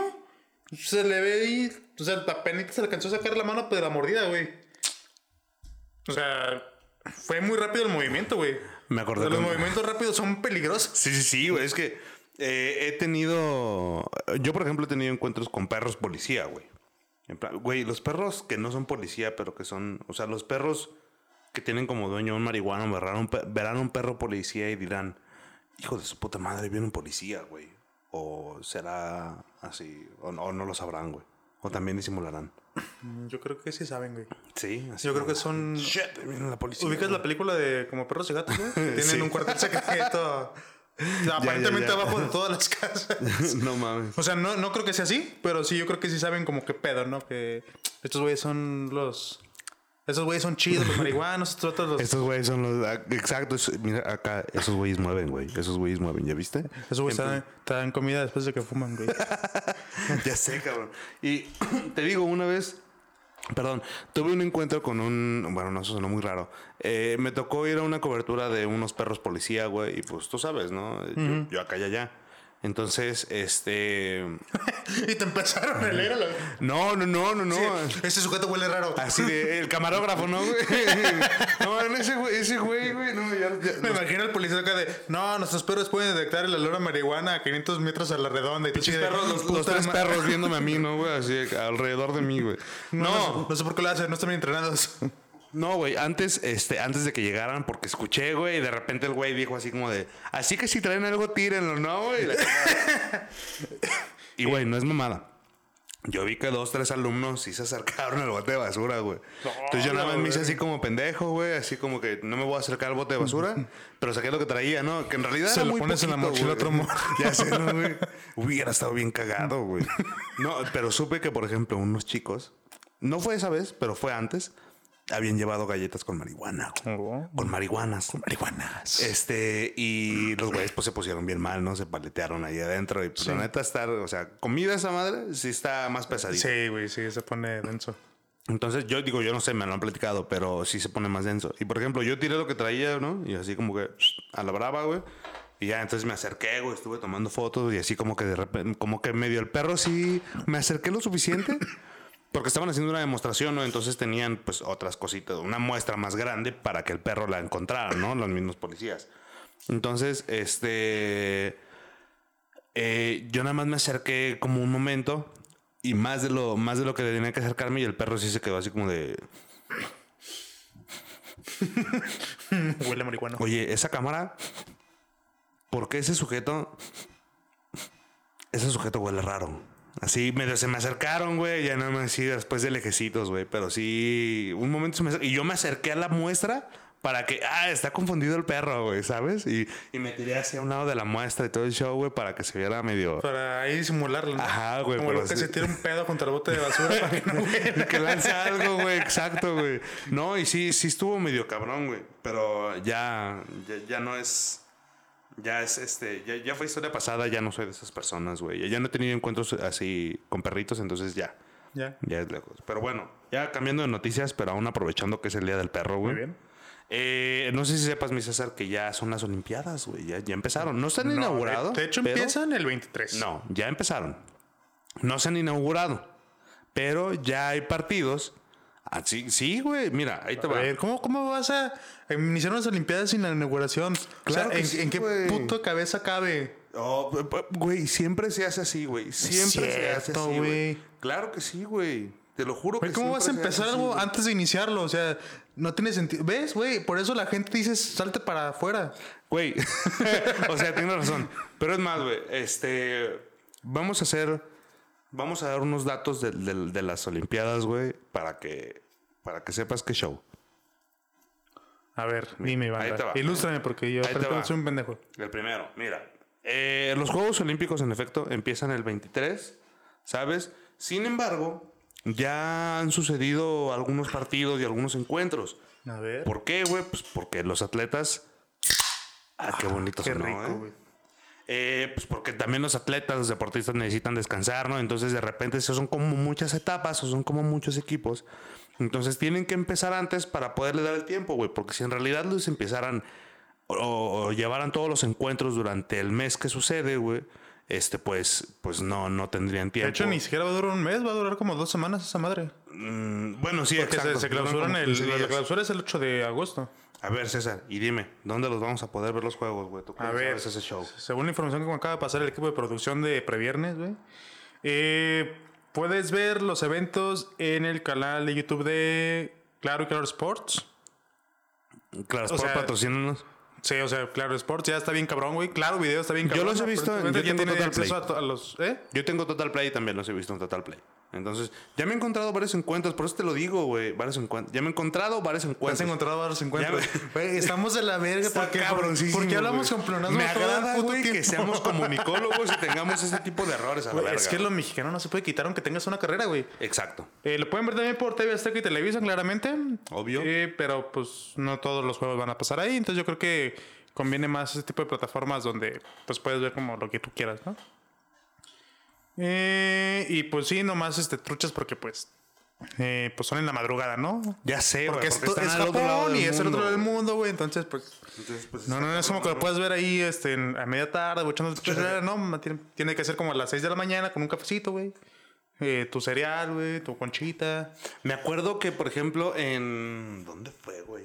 se le ve y, o sea, apenas se le alcanzó a sacar la mano de la mordida, güey. O sea, fue muy rápido el movimiento, güey. Me acordé O sea, los movimientos rápidos son peligrosos. Sí, sí, sí, güey. Es que eh, he tenido. Yo, por ejemplo, he tenido encuentros con perros policía, güey. En plan, güey, los perros que no son policía, pero que son. O sea, los perros que tienen como dueño un marihuano verán un, verán un perro policía y dirán: Hijo de su puta madre, viene un policía, güey. O será así. O, no- o no lo sabrán, güey. O también disimularán. Yo creo que sí saben, güey. Sí, así. Yo creo que son. Shit, viene la policía. ¿Ubicas la película de como perros y gatos, güey? Que Tienen Sí. un cuartel secreto. aparentemente ya. abajo de todas las casas. no mames. O sea, no, no creo que sea así, pero sí, yo creo que sí saben como qué pedo, ¿no? Que estos güeyes son los. Esos güeyes son chidos, los marihuanos, otros los. Estos güeyes son los. ah, Exacto. es- Mira, acá, esos güeyes mueven, güey. Esos güeyes mueven, ¿ya viste? Esos güeyes te dan, te dan comida después de que fuman, güey. ya sé, cabrón. Y te digo, una vez, perdón, tuve un encuentro con un, bueno, no, eso sonó muy raro. Eh, me tocó ir a una cobertura de unos perros policía, güey, y pues tú sabes, ¿no? Yo, yo acá y allá. Entonces, este... y te empezaron a leer a la. No, no, no, no, no. Este sujeto huele raro. Así de, el camarógrafo, ¿no, güey? No, ese güey, ese güey, güey, no, ya, ya- Me imagino al policía acá de, no, nuestros perros pueden detectar el olor a marihuana a 500 metros a la redonda. Y tú de, perros, los, los "Puta tres ma- perros viéndome a mí, ¿no, güey? Así alrededor de mí, güey. No, No, no, no sé por qué lo hacen, no están bien entrenados. No, güey. Antes, este, antes de que llegaran, porque escuché, güey, y de repente el güey dijo así como de, así que si traen algo, tírenlo, ¿no, güey? Y, güey, no es mamada. Yo vi que dos, tres alumnos sí se acercaron al bote de basura, güey. Entonces yo nada más me hice así como pendejo, güey. Así como que no me voy a acercar al bote de basura. pero saqué lo que traía, ¿no? Que en realidad Se era lo muy pones en la mochila otro morro. Ya sé, ¿no, güey? Hubiera estado bien cagado, güey. No, pero supe que, por ejemplo, unos chicos... No fue esa vez, pero fue antes. Habían llevado galletas con marihuana, güey. Oh. Con marihuanas. Con marihuanas. Este, y los güeyes pues se pusieron bien mal, ¿no? Se paletearon ahí adentro. Y pues la neta estar, o sea, comida esa madre sí está más pesadita. Sí, güey, sí, se pone denso. Entonces yo digo, yo no sé, me lo han platicado, pero sí se pone más denso. Y por ejemplo, yo tiré lo que traía, ¿no? Y así como que a la brava, güey. Y ya entonces me acerqué, güey, estuve tomando fotos y así como que de repente, como que medio el perro sí me acerqué lo suficiente. Porque estaban haciendo una demostración, ¿no? Entonces tenían pues otras cositas, una muestra más grande para que el perro la encontrara, ¿no? Los mismos policías. Entonces, este... eh, yo nada más me acerqué como un momento y más de lo más de lo que tenía que acercarme y el perro sí se quedó así como de Huele marihuana. oye esa cámara ¿por qué ese sujeto ese sujeto huele raro así medio se me acercaron güey ya nada más así después de lejecitos güey pero sí un momento se me y yo me acerqué a la muestra para que, ah, está confundido el perro, güey, ¿sabes? Y, y me tiré hacia un lado de la muestra y todo el show, güey, para que se viera medio... Para ahí disimularlo. ¿no? Ajá, güey, Como lo que sí. se tira un pedo contra el bote de basura para que no que lanza algo, güey, exacto, güey. No, y sí, sí estuvo medio cabrón, güey. Pero ya, ya, ya no es. Ya es este. Ya, ya fue historia pasada, ya no soy de esas personas, güey. Ya, no he tenido encuentros así con perritos, entonces ya. Ya. Ya es lejos. Pero bueno, ya cambiando de noticias, pero aún aprovechando que es el día del perro, güey. Muy bien. Eh, no sé si sepas, mi César, que ya son las Olimpiadas, güey. Ya, ya empezaron. No se han No, inaugurado. de, de hecho, pero- empiezan el 23. no, ya empezaron. No se han inaugurado. Pero ya hay partidos. Ah, sí, güey. Mira, ahí te A va. ver, ¿cómo, ¿cómo vas a iniciar unas Olimpiadas sin la inauguración? Claro o que ¿en, sí, en qué puto cabeza cabe? Oh, güey, siempre se hace así, güey. Siempre se hace así, güey. Claro que sí, güey. Te lo juro Güey, que ¿Cómo vas a empezar así, algo antes de iniciarlo? O sea, no tiene sentido. ¿Ves, güey? Por eso la gente dice salte para afuera. Güey, o sea, tienes razón. Pero es más, güey, este, vamos a hacer, vamos a dar unos datos de, de- de las Olimpiadas, güey, para que, para que sepas qué show. A ver, dime, ahí banda. te va. Ilústrame porque yo Ahí soy un pendejo. El primero, mira, eh, los Juegos Olímpicos, en efecto, empiezan el 23, ¿sabes? Sin embargo, ya han sucedido algunos partidos y algunos encuentros. A ver. ¿Por qué, güey? Pues porque los atletas. Ah, qué bonito Qué sonó, rico, ¿eh? Eh, pues porque también los atletas, los deportistas necesitan descansar, ¿no? Entonces de repente eso son como muchas etapas o son como muchos equipos. Entonces tienen que empezar antes para poderle dar el tiempo, güey. Porque si en realidad los empezaran o, o llevaran todos los encuentros durante el mes que sucede, güey, este, pues, pues no, no tendrían tiempo. De hecho, ni siquiera va a durar un mes, va a durar como dos semanas esa madre. Mm, bueno, sí, Porque se, exacto. se duran clausuran el, 15 la clausura es el 8 de agosto. A ver, César, y dime, ¿dónde los vamos a poder ver los juegos, güey? ¿Tú A ver, ese show? según la información que me acaba de pasar el equipo de producción de Previernes, güey. eh, puedes ver los eventos en el canal de YouTube de Claro y Claro Sports. Claro, o por sea, patrocínanos. Sí, o sea, Claro Sports ya está bien cabrón, güey. Claro Video está bien Yo cabrón. los he visto, yo tengo Total Play. a, to- a los... ¿Eh? Yo tengo Total Play y también los he visto en Total Play. Entonces, ya me he encontrado varios encuentros, por eso te lo digo, güey, varios encuentros. Ya me he encontrado varios Has encuentros. encontrado varios encuentros. Estamos de la verga cabroncísimo, porque hablamos güey. con pleonasmo Me agrada, güey, que seamos comunicólogos y tengamos ese tipo de errores a la Güey, verga. es que lo mexicano no se puede quitar aunque tengas una carrera, güey. Exacto. Eh, lo pueden ver también por TV Azteca y Televisa, claramente. Obvio. Eh, pero pues no todos los juegos van a pasar ahí. Entonces yo creo que conviene más ese tipo de plataformas donde pues puedes ver como lo que tú quieras, ¿no? Eh, y pues sí, nomás este, truchas porque pues, eh, pues son en la madrugada, ¿no? Ya sé, Porque güey, es, Japón y es el otro lado del mundo, güey. Entonces, pues, Entonces, pues, no, no, no es como que lo puedes ver ahí este, en- a media tarde, güey, No, tiene, tiene que ser como a las 6 de la mañana con un cafecito, güey. Eh, tu cereal, güey, tu conchita. Me acuerdo que, por ejemplo, en. ¿Dónde fue, güey?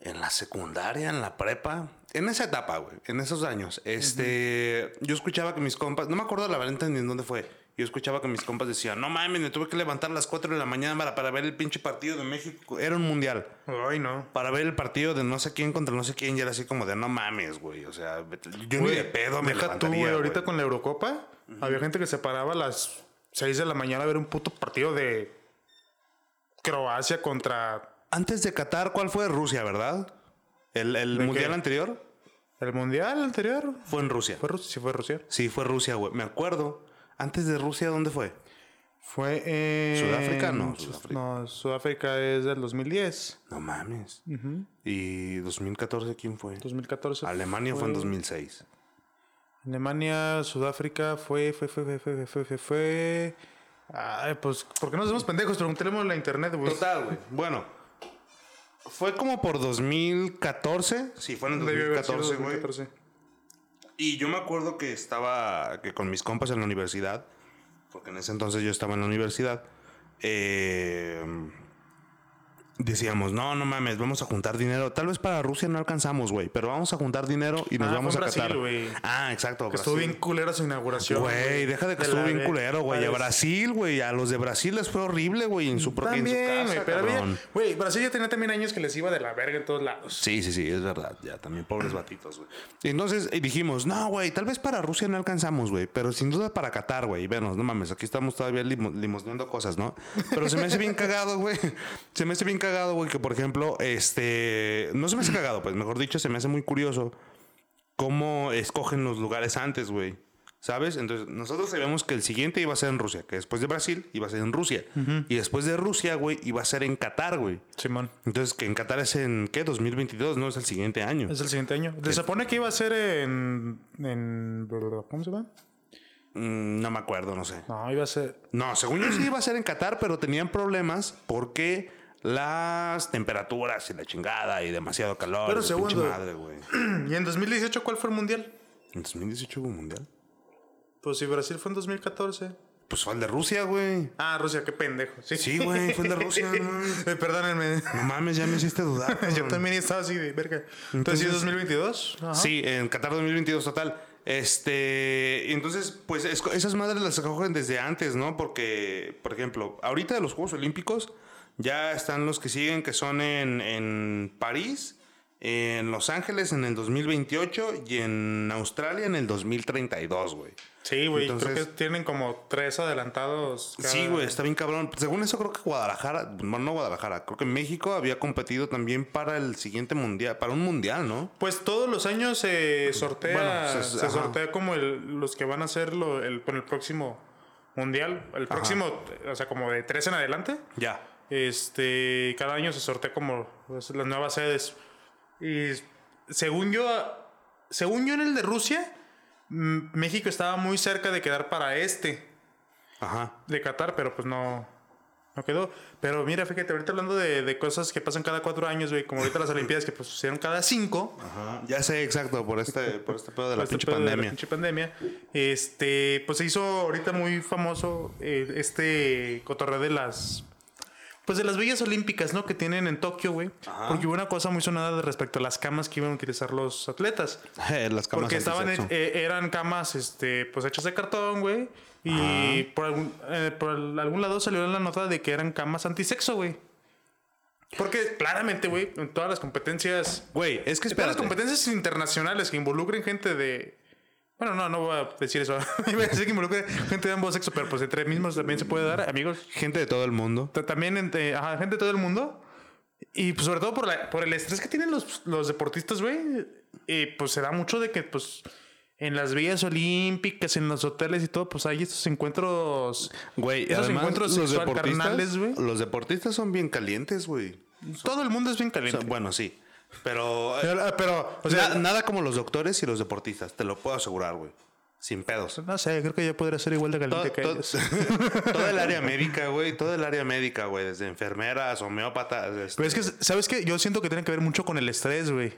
En la secundaria, en la prepa. En esa etapa, güey. En esos años. Este. Yo escuchaba que mis compas. No me acuerdo la verdad ni en dónde fue. Yo escuchaba que mis compas decían: No mames, me tuve que levantar a las 4 de la mañana para, para ver el pinche partido de México. Era un mundial. Ay, no. Para ver el partido de no sé quién contra no sé quién. Y era así como de: No mames, güey. O sea, yo ni de pedo me Deja tú, güey. Ahorita güey. con la Eurocopa, había gente que se paraba a las 6 de la mañana a ver un puto partido de Croacia contra Antes de Qatar, ¿cuál fue? Rusia, ¿verdad? El, el ¿De mundial qué? anterior el mundial anterior. fue en Rusia. ¿Fue Rusia? Sí, fue Rusia. Sí, fue Rusia, güey. Me acuerdo. Antes de Rusia, ¿dónde fue? Fue en. ¿Sudáfrica? No, Su- Sudáfrica. No, Sudáfrica es del 2010. No mames. ¿Y 2014 quién fue? 2014. Alemania fue en 2006. Alemania, Sudáfrica fue, fue, fue, fue, fue, fue, fue, fue. Ay, pues, ¿por qué nos hacemos pendejos? Preguntémosle la internet, güey. Total, güey. Bueno, fue como por 2014. Sí, fue en el Debió haber sido 2014, güey. 2014. Y yo me acuerdo que estaba que con mis compas en la universidad, porque en ese entonces yo estaba en la universidad, eh, decíamos, no, no mames, vamos a juntar dinero. Tal vez para Rusia no alcanzamos, güey, pero vamos a juntar dinero y nos Ah, vamos a Brasil, Qatar. Ah, exacto. Que estuvo bien culera su inauguración. Güey, deja de que estuvo bien culero, güey. A Brasil, güey. A los de Brasil les fue horrible, güey. En su propia También, güey. Pero cabrón. güey, Brasil ya tenía también años que les iba de la verga en todos lados. Sí, sí, sí, es verdad. Ya, también pobres batitos, güey. Entonces eh, dijimos, no, güey, tal vez para Rusia no alcanzamos, güey. Pero sin duda para Qatar, güey. Venos, no mames, aquí estamos todavía limo- limosneando cosas, ¿no? Pero se me hace bien cagado, güey. Se me hace bien cagado, güey, que por ejemplo, este. No se me hace cagado, pues mejor dicho, se me hace muy curioso cómo escogen los lugares antes, güey. ¿Sabes? Entonces, nosotros sabíamos que el siguiente iba a ser en Rusia, que después de Brasil iba a ser en Rusia. Y después de Rusia, güey, iba a ser en Qatar, güey. Simón. Entonces, que en Qatar es en, ¿qué? 2022, ¿no? Es el siguiente año. Es el siguiente año. Se supone que iba a ser en. en ¿Cómo se llama? Mm, no me acuerdo, no sé. No, iba a ser. No, según yo sí iba a ser en Qatar, pero tenían problemas porque las temperaturas y la chingada y demasiado calor. Pero segundo. madre. ¿Y en 2018 cuál fue el mundial? ¿En 2018 hubo mundial? Pues si Brasil fue en 2014. Pues fue el de Rusia, güey. Ah, Rusia, qué pendejo. Sí, Sí, güey, fue el de Rusia. no. Eh, perdónenme. No mames, ya me hiciste dudar. Yo también estaba así de verga. Entonces, ¿sí es 2022? Ajá. Sí, en Qatar 2022 total. Este, entonces, pues es- esas madres las acogen desde antes, ¿no? Porque, por ejemplo, ahorita de los Juegos Olímpicos ya están los que siguen, que son en, en París, en Los Ángeles en el 2028 y en Australia en el 2032, güey. Sí, güey. Creo que tienen como tres adelantados. cada- Sí, güey, está bien cabrón. Según eso, creo que Guadalajara, bueno, no Guadalajara, creo que México había competido también para el siguiente mundial, para un mundial, ¿no? Pues todos los años se sortea, Bueno, se- se, sortea como el- los que van a hacer lo- el, con el próximo mundial. El próximo, o sea, como de tres en adelante. Ya. Este, cada año se sortea como pues, las nuevas sedes. Y según yo, según yo en el de Rusia, México estaba muy cerca de quedar para este Ajá. de Qatar, pero pues no, no quedó. Pero mira, fíjate, ahorita hablando de, de cosas que pasan cada cuatro años, güey, como ahorita las Olimpiadas que pues sucedieron cada cinco. Ajá. Ya sé, exacto, por este, por este pedo de la Este pinche pedo de la pandemia. pinche pandemia. Este, pues se hizo ahorita muy famoso eh, este cotorreo de las. Pues de las villas olímpicas, ¿no? Que tienen en Tokio, güey. Porque hubo una cosa muy sonada de respecto a las camas que iban a utilizar los atletas. Las camas Porque estaban, eh, eran camas, este, pues hechas de cartón, güey. Y por algún, eh, por algún lado salió la nota de que eran camas antisexo, güey. Porque claramente, güey, en todas las competencias Güey, es que en todas las competencias internacionales que involucren gente de. Bueno, no, no voy a decir eso. Iba a decir que involucre gente de ambos sexos, pero pues entre mismos también se puede dar, amigos. Gente de todo el mundo. Ta- También entre ajá, gente de todo el mundo. Y pues sobre todo por, la- por el estrés que tienen los, los deportistas, güey. Y pues se da mucho de que, pues, en las villas olímpicas, en los hoteles y todo, pues hay estos encuentros. Güey, esos además, encuentros los deportistas, carnales, güey. los deportistas son bien calientes, güey. Todo el mundo es bien O caliente. sea, bueno, sí. Pero, eh, pero, pero, o sea, na- nada como los doctores y los deportistas, te lo puedo asegurar, güey. Sin pedos. no sé, creo que yo podría ser igual de Todo, caliente que todo- ellos. toda el área médica, güey. Toda el área médica, güey. Desde enfermeras, homeópatas. este, Pero es que, ¿sabes qué? Yo siento que tiene que ver mucho con el estrés, güey.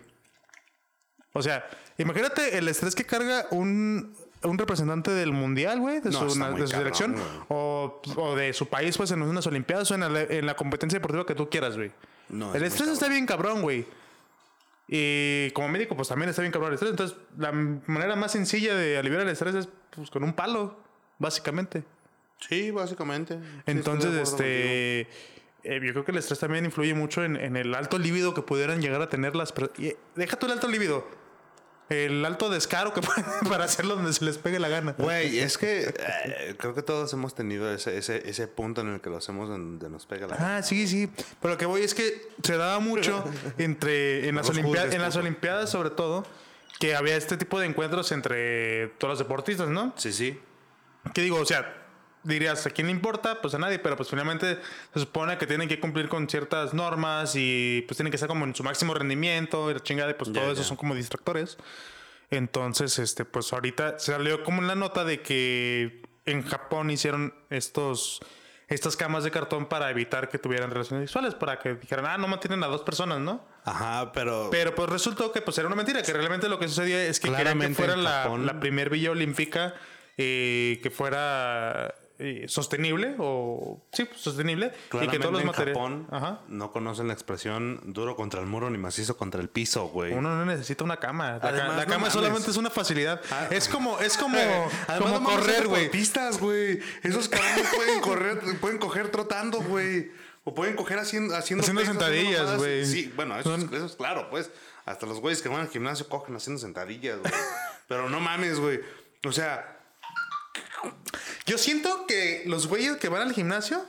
O sea, imagínate el estrés que carga un, un representante del mundial, güey, de, No, su, de su selección, o, o de su país, pues en unas Olimpiadas o en la, en la competencia deportiva que tú quieras, güey. No, el es estrés está bien cabrón, güey. Y como médico, pues también está bien cabrón el estrés. Entonces, la manera más sencilla de aliviar el estrés es pues, con un palo, básicamente. Sí, básicamente. Entonces, este. eh, yo creo que el estrés también influye mucho en, en el alto líbido que pudieran llegar a tener las personas. Deja tú el alto líbido. El alto descaro que para hacerlo donde se les pegue la gana. Güey, es que eh, creo que todos hemos tenido ese, ese, ese punto en el que lo hacemos donde nos pega la gana. Ah, sí, sí. Pero lo que voy es que se daba mucho entre en las, juzgues, en las olimpiadas sobre todo que había este tipo de encuentros entre todos los deportistas, ¿no? Sí, sí. ¿Qué digo? O sea, dirías, ¿a quién le importa? Pues a nadie, pero pues finalmente se supone que tienen que cumplir con ciertas normas y pues tienen que estar como en su máximo rendimiento y la chingada, y pues Ya, todo eso son como distractores. Entonces, este, pues ahorita salió como en la nota de que en Japón hicieron estos estas camas de cartón para evitar que tuvieran relaciones sexuales, para que dijeran, ah, no mantienen a dos personas, ¿no? Ajá, pero. Pero pues resultó que pues era una mentira, que realmente lo que sucedía es que Claramente fuera la, la primer villa olímpica eh, que fuera eh, sostenible o sí, pues, sostenible y que Claramente todos los en materiales Japón Ajá. no conocen la expresión duro contra el muro ni macizo contra el piso, güey. Uno no necesita una cama. La, ca- Además, la no cama mames. solamente es una facilidad. Ah. Es como, es como, como no correr, güey. deportistas, güey. Esos cabrones pueden correr, pueden coger trotando, güey. O pueden coger haciendo haciendo, Haciendo pesas, sentadillas, güey. Sí, bueno, eso, Son- eso es claro, pues. Hasta los güeyes que van al gimnasio cogen haciendo sentadillas, güey. Pero no mames, güey. O sea, Yo siento que los güeyes que van al gimnasio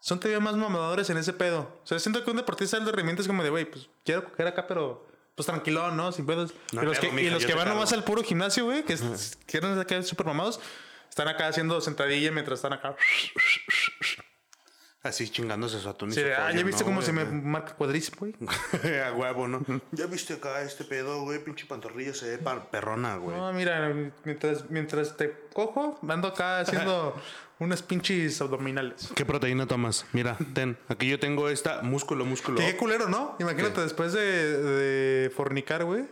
son todavía más mamadores en ese pedo. O sea, siento que un deportista de rendimiento es como de, güey, pues quiero coger acá, pero pues tranquilo, ¿no? Sin pedos. No y los, que, y los van cargo. nomás al puro gimnasio, güey, que quieren acá súper mamados, están acá haciendo sentadilla mientras están acá. Así chingándose su atún y su ah, pollo, ¿ya viste ¿no, cómo güey? se me marca cuadríceps, güey? A huevo, ¿no? ¿Ya viste acá este pedo, güey? Pinche pantorrilla se ve perrona, güey. No, mira, mientras, mientras te cojo, ando acá haciendo unas pinches abdominales. ¿Qué proteína tomas? Mira, ten. Aquí yo tengo esta músculo, músculo. Qué culero, ¿no? Imagínate después de, de fornicar, güey,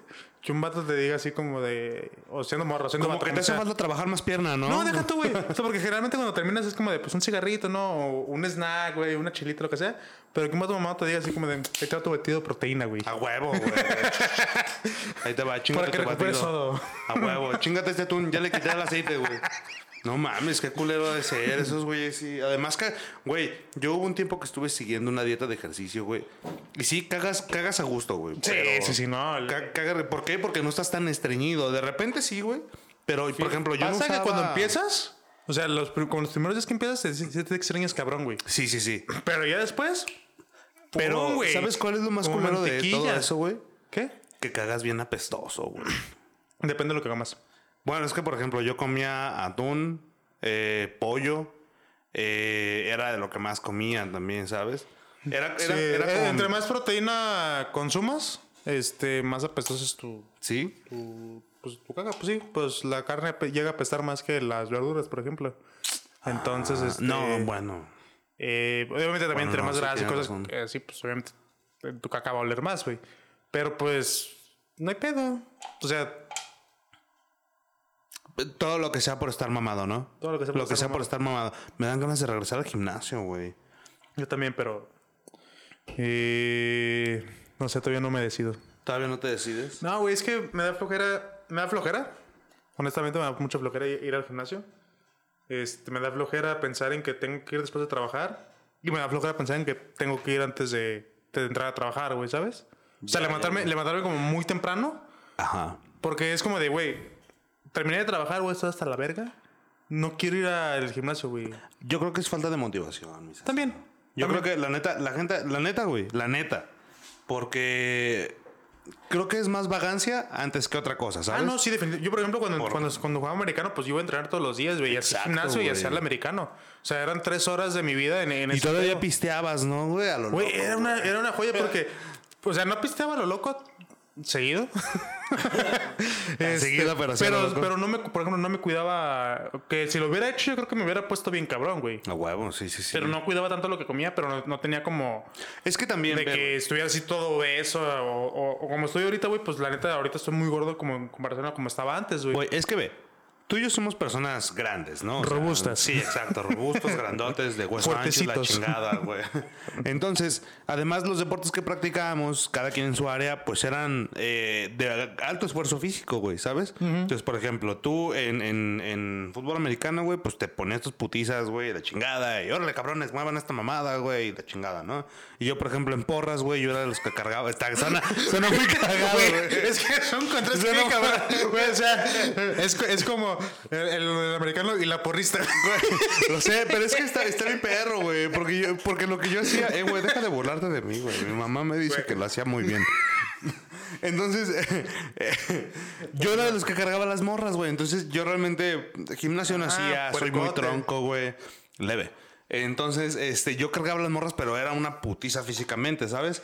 que un vato te diga así como de. O siendo morro, siendo Como vato, que te hace falta trabajar más pierna, ¿no? No, deja tú, güey. O sea, porque generalmente cuando terminas es como de, pues, un cigarrito, ¿no? O un snack, güey, una chilita, lo que sea. Pero que un vato mamá te diga así como de, ahí te va tu batido de proteína, güey. A huevo, güey. Ahí te va, chingate Para que tu recuperes todo. A huevo, chingate este atún. Ya le quité el aceite, güey. No mames, qué culero de ser esos güeyes. Sí. Además, que, güey, yo hubo un tiempo que estuve siguiendo una dieta de ejercicio, güey. Y sí, cagas, cagas a gusto, güey. Sí, sí, sí, no. Ca- caga- ¿Por qué? Porque no estás tan estreñido. De repente sí, güey. Pero, por ejemplo, yo no Pasa que usaba- cuando empiezas, o sea, los, con los primeros días que empiezas, te, te extrañas cabrón, güey. Sí, sí, sí. Pero ya después. Pero, güey. ¿sabes cuál es lo más culero de todo eso, güey? ¿Qué? Que cagas bien apestoso, güey. Depende de lo que comas. Bueno, es que, por ejemplo, yo comía atún, eh, pollo. eh, era de lo que más comía también, ¿sabes? Era, era, Sí, era eh, como- Entre más proteína consumas, este, más apestoso es tu, Sí. tu, pues, tu caca. Pues sí, pues la carne llega a apestar más que las verduras, por ejemplo. Entonces, este, Ah, No, bueno. eh, obviamente también Bueno, entre no, más grasa y cosas así, pues obviamente tu caca va a oler más, güey. Pero pues, no hay pedo. O sea, Todo lo que sea por estar mamado, ¿no? Todo lo que sea por lo que estar sea por estar mamado. Me dan ganas de regresar al gimnasio, güey. yo también, pero... eh, no sé, todavía no me decido. ¿Todavía no te decides? No, güey, es que me da flojera. Me da flojera. Honestamente, me da mucha flojera ir al gimnasio. Este, me da flojera pensar en que tengo que ir después de trabajar. Y me da flojera pensar en que tengo que ir antes de, de entrar a trabajar, güey, ¿sabes? O sea, Ya, levantarme, ya. levantarme como muy temprano. Ajá. Porque es como de, güey, terminé de trabajar, güey, estoy hasta la verga. No quiero ir al gimnasio, güey. Yo creo que es falta de motivación, mis También. Yo también. creo que la neta, la gente, la neta, güey, la neta. Porque creo que es más vagancia antes que otra cosa, Ah, ¿sabes? no, sí, definitivamente. Yo, por ejemplo, cuando, Por- cuando, cuando jugaba americano, pues yo iba a entrenar todos los días, güey. Y hacía gimnasio y hacía el americano. O sea, eran tres horas de mi vida en, en Y todavía pedo. pisteabas, ¿no, güey? A lo Güey, loco, era una, güey. era una joya porque, o sea, no pisteaba a lo loco seguido. Este, seguido, pero pero, pero no me, por ejemplo, no me cuidaba. Que si lo hubiera hecho, yo creo que me hubiera puesto bien cabrón, güey. A huevo, sí, sí, sí. Pero no cuidaba tanto lo que comía, pero no, no tenía como Es que también. de que estuviera así todo eso. O, o- o como estoy ahorita, güey, pues la neta, ahorita estoy muy gordo como en comparación a como estaba antes, güey. Güey, es que ve. Tú y yo somos personas grandes, ¿no? O sea, Robustas. sí, exacto. Robustos, grandotes, de hueso ancho la chingada, güey. Entonces, además, los deportes que practicábamos, cada quien en su área, pues eran eh, de alto esfuerzo físico, güey, ¿sabes? Entonces, por ejemplo, tú en, en, en fútbol americano, güey, pues te ponías tus putizas, güey, la chingada. Y órale, cabrones, muevan esta mamada, güey, la chingada, ¿no? Y yo, por ejemplo, en porras, güey, yo era de los que cargaba. Está, suena, suena muy cagado, Güey, es que son cabrón. Güey, o sea, es, es como el, el americano y la porrista. Lo sé, pero es que está, está mi perro, güey. Porque, yo- porque lo que yo hacía, eh, güey, deja de burlarte de mí, güey. Mi mamá me dice que lo hacía muy bien. Entonces, eh, eh, yo era de los que cargaba las morras, güey. Entonces, yo realmente gimnasio no hacía, soy muy tronco, güey. Leve. Entonces, este, yo cargaba las morras, pero era una putiza físicamente, ¿sabes?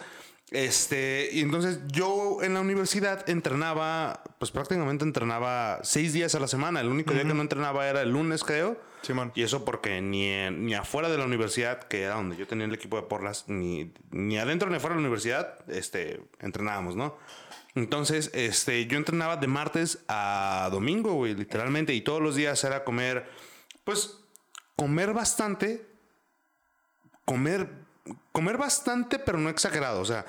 Este, y entonces yo en la universidad entrenaba, pues prácticamente entrenaba seis días a la semana. El único día que no entrenaba era el lunes, creo. Simón. Y eso porque ni, en- ni afuera de la universidad, que era donde yo tenía el equipo de porlas, ni, ni adentro ni afuera de la universidad, este, entrenábamos, ¿no? Entonces, este, yo entrenaba de martes a domingo, güey, literalmente. Y todos los días era comer, pues, comer bastante. Comer, comer bastante, pero no exagerado. O sea,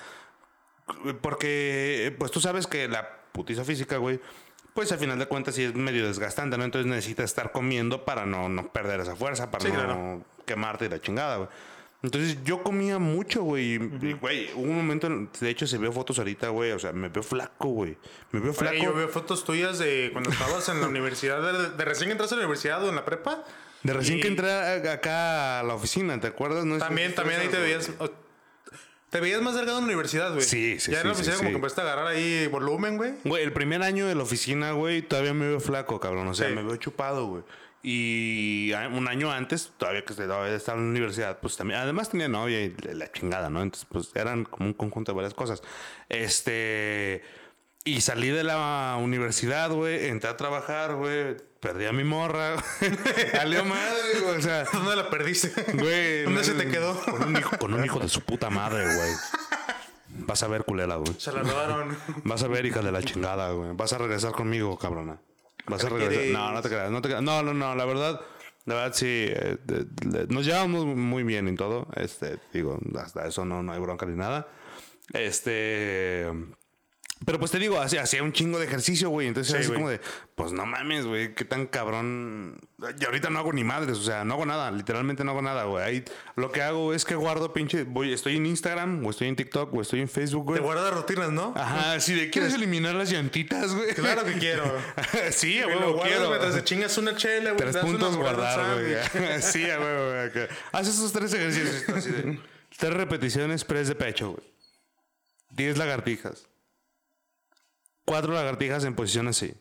porque, pues tú sabes que la putiza física, güey, pues al final de cuentas sí es medio desgastante, ¿no? Entonces necesitas estar comiendo para no, no perder esa fuerza, para Sí, no claro. quemarte y la chingada, güey. Entonces yo comía mucho, güey. Güey, hubo un momento, en- de hecho se veo fotos ahorita, güey. O sea, me veo flaco, güey. Me veo flaco. Oye, yo veo fotos tuyas de cuando estabas en la universidad, de, de recién entraste a la universidad o en la prepa. De recién Y que entré acá a la oficina, ¿te acuerdas? No También, también ahí te veías. Te veías más delgado en la universidad, güey. Sí, sí, Ya en la oficina sí, como sí. que empezaste a agarrar ahí volumen, güey. Güey, el primer año de la oficina, güey, todavía me veo flaco, cabrón. O sea, me veo chupado, güey. Y un año antes, todavía que estaba en la universidad, pues también. Además tenía novia y la chingada, ¿no? Entonces, pues eran como un conjunto de varias cosas. Este. Y salí de la universidad, güey. Entré a trabajar, güey. Perdí a mi morra. Salió madre, güey. O sea, ¿Dónde la perdiste? güey. ¿Dónde se te quedó? Con un hijo, con un hijo de su puta madre, güey. Vas a ver, culera, güey. Se la robaron. Vas a ver, hija de la chingada, güey. Vas a regresar conmigo, cabrona. Vas a ¿Qué regresar. No, no te creas, no te creas. No, no, no, la verdad, la verdad sí. eh, nos llevamos muy bien y todo. Este, digo, hasta eso no, no hay bronca ni nada. Este. Pero pues te digo, hacía, un chingo de ejercicio, güey. Entonces Sí, era así güey. como de, pues no mames, güey, qué tan cabrón. Y ahorita no hago ni madres, o sea, no hago nada, literalmente no hago nada, güey. Ahí lo que hago es que guardo pinche, voy, estoy en Instagram, o estoy en TikTok, o estoy en Facebook, güey. Te guardas rutinas, ¿no? Ajá, sí, de quieres eliminar las llantitas, güey. Claro que quiero. sí, Güey, lo guardas quiero. mientras te chingas una chela, güey. Tres puntos guardar, güey. sí, güey. acá. Haz esos tres ejercicios. así de, tres repeticiones, press de pecho, güey. Diez lagartijas. Cuatro lagartijas en posición así.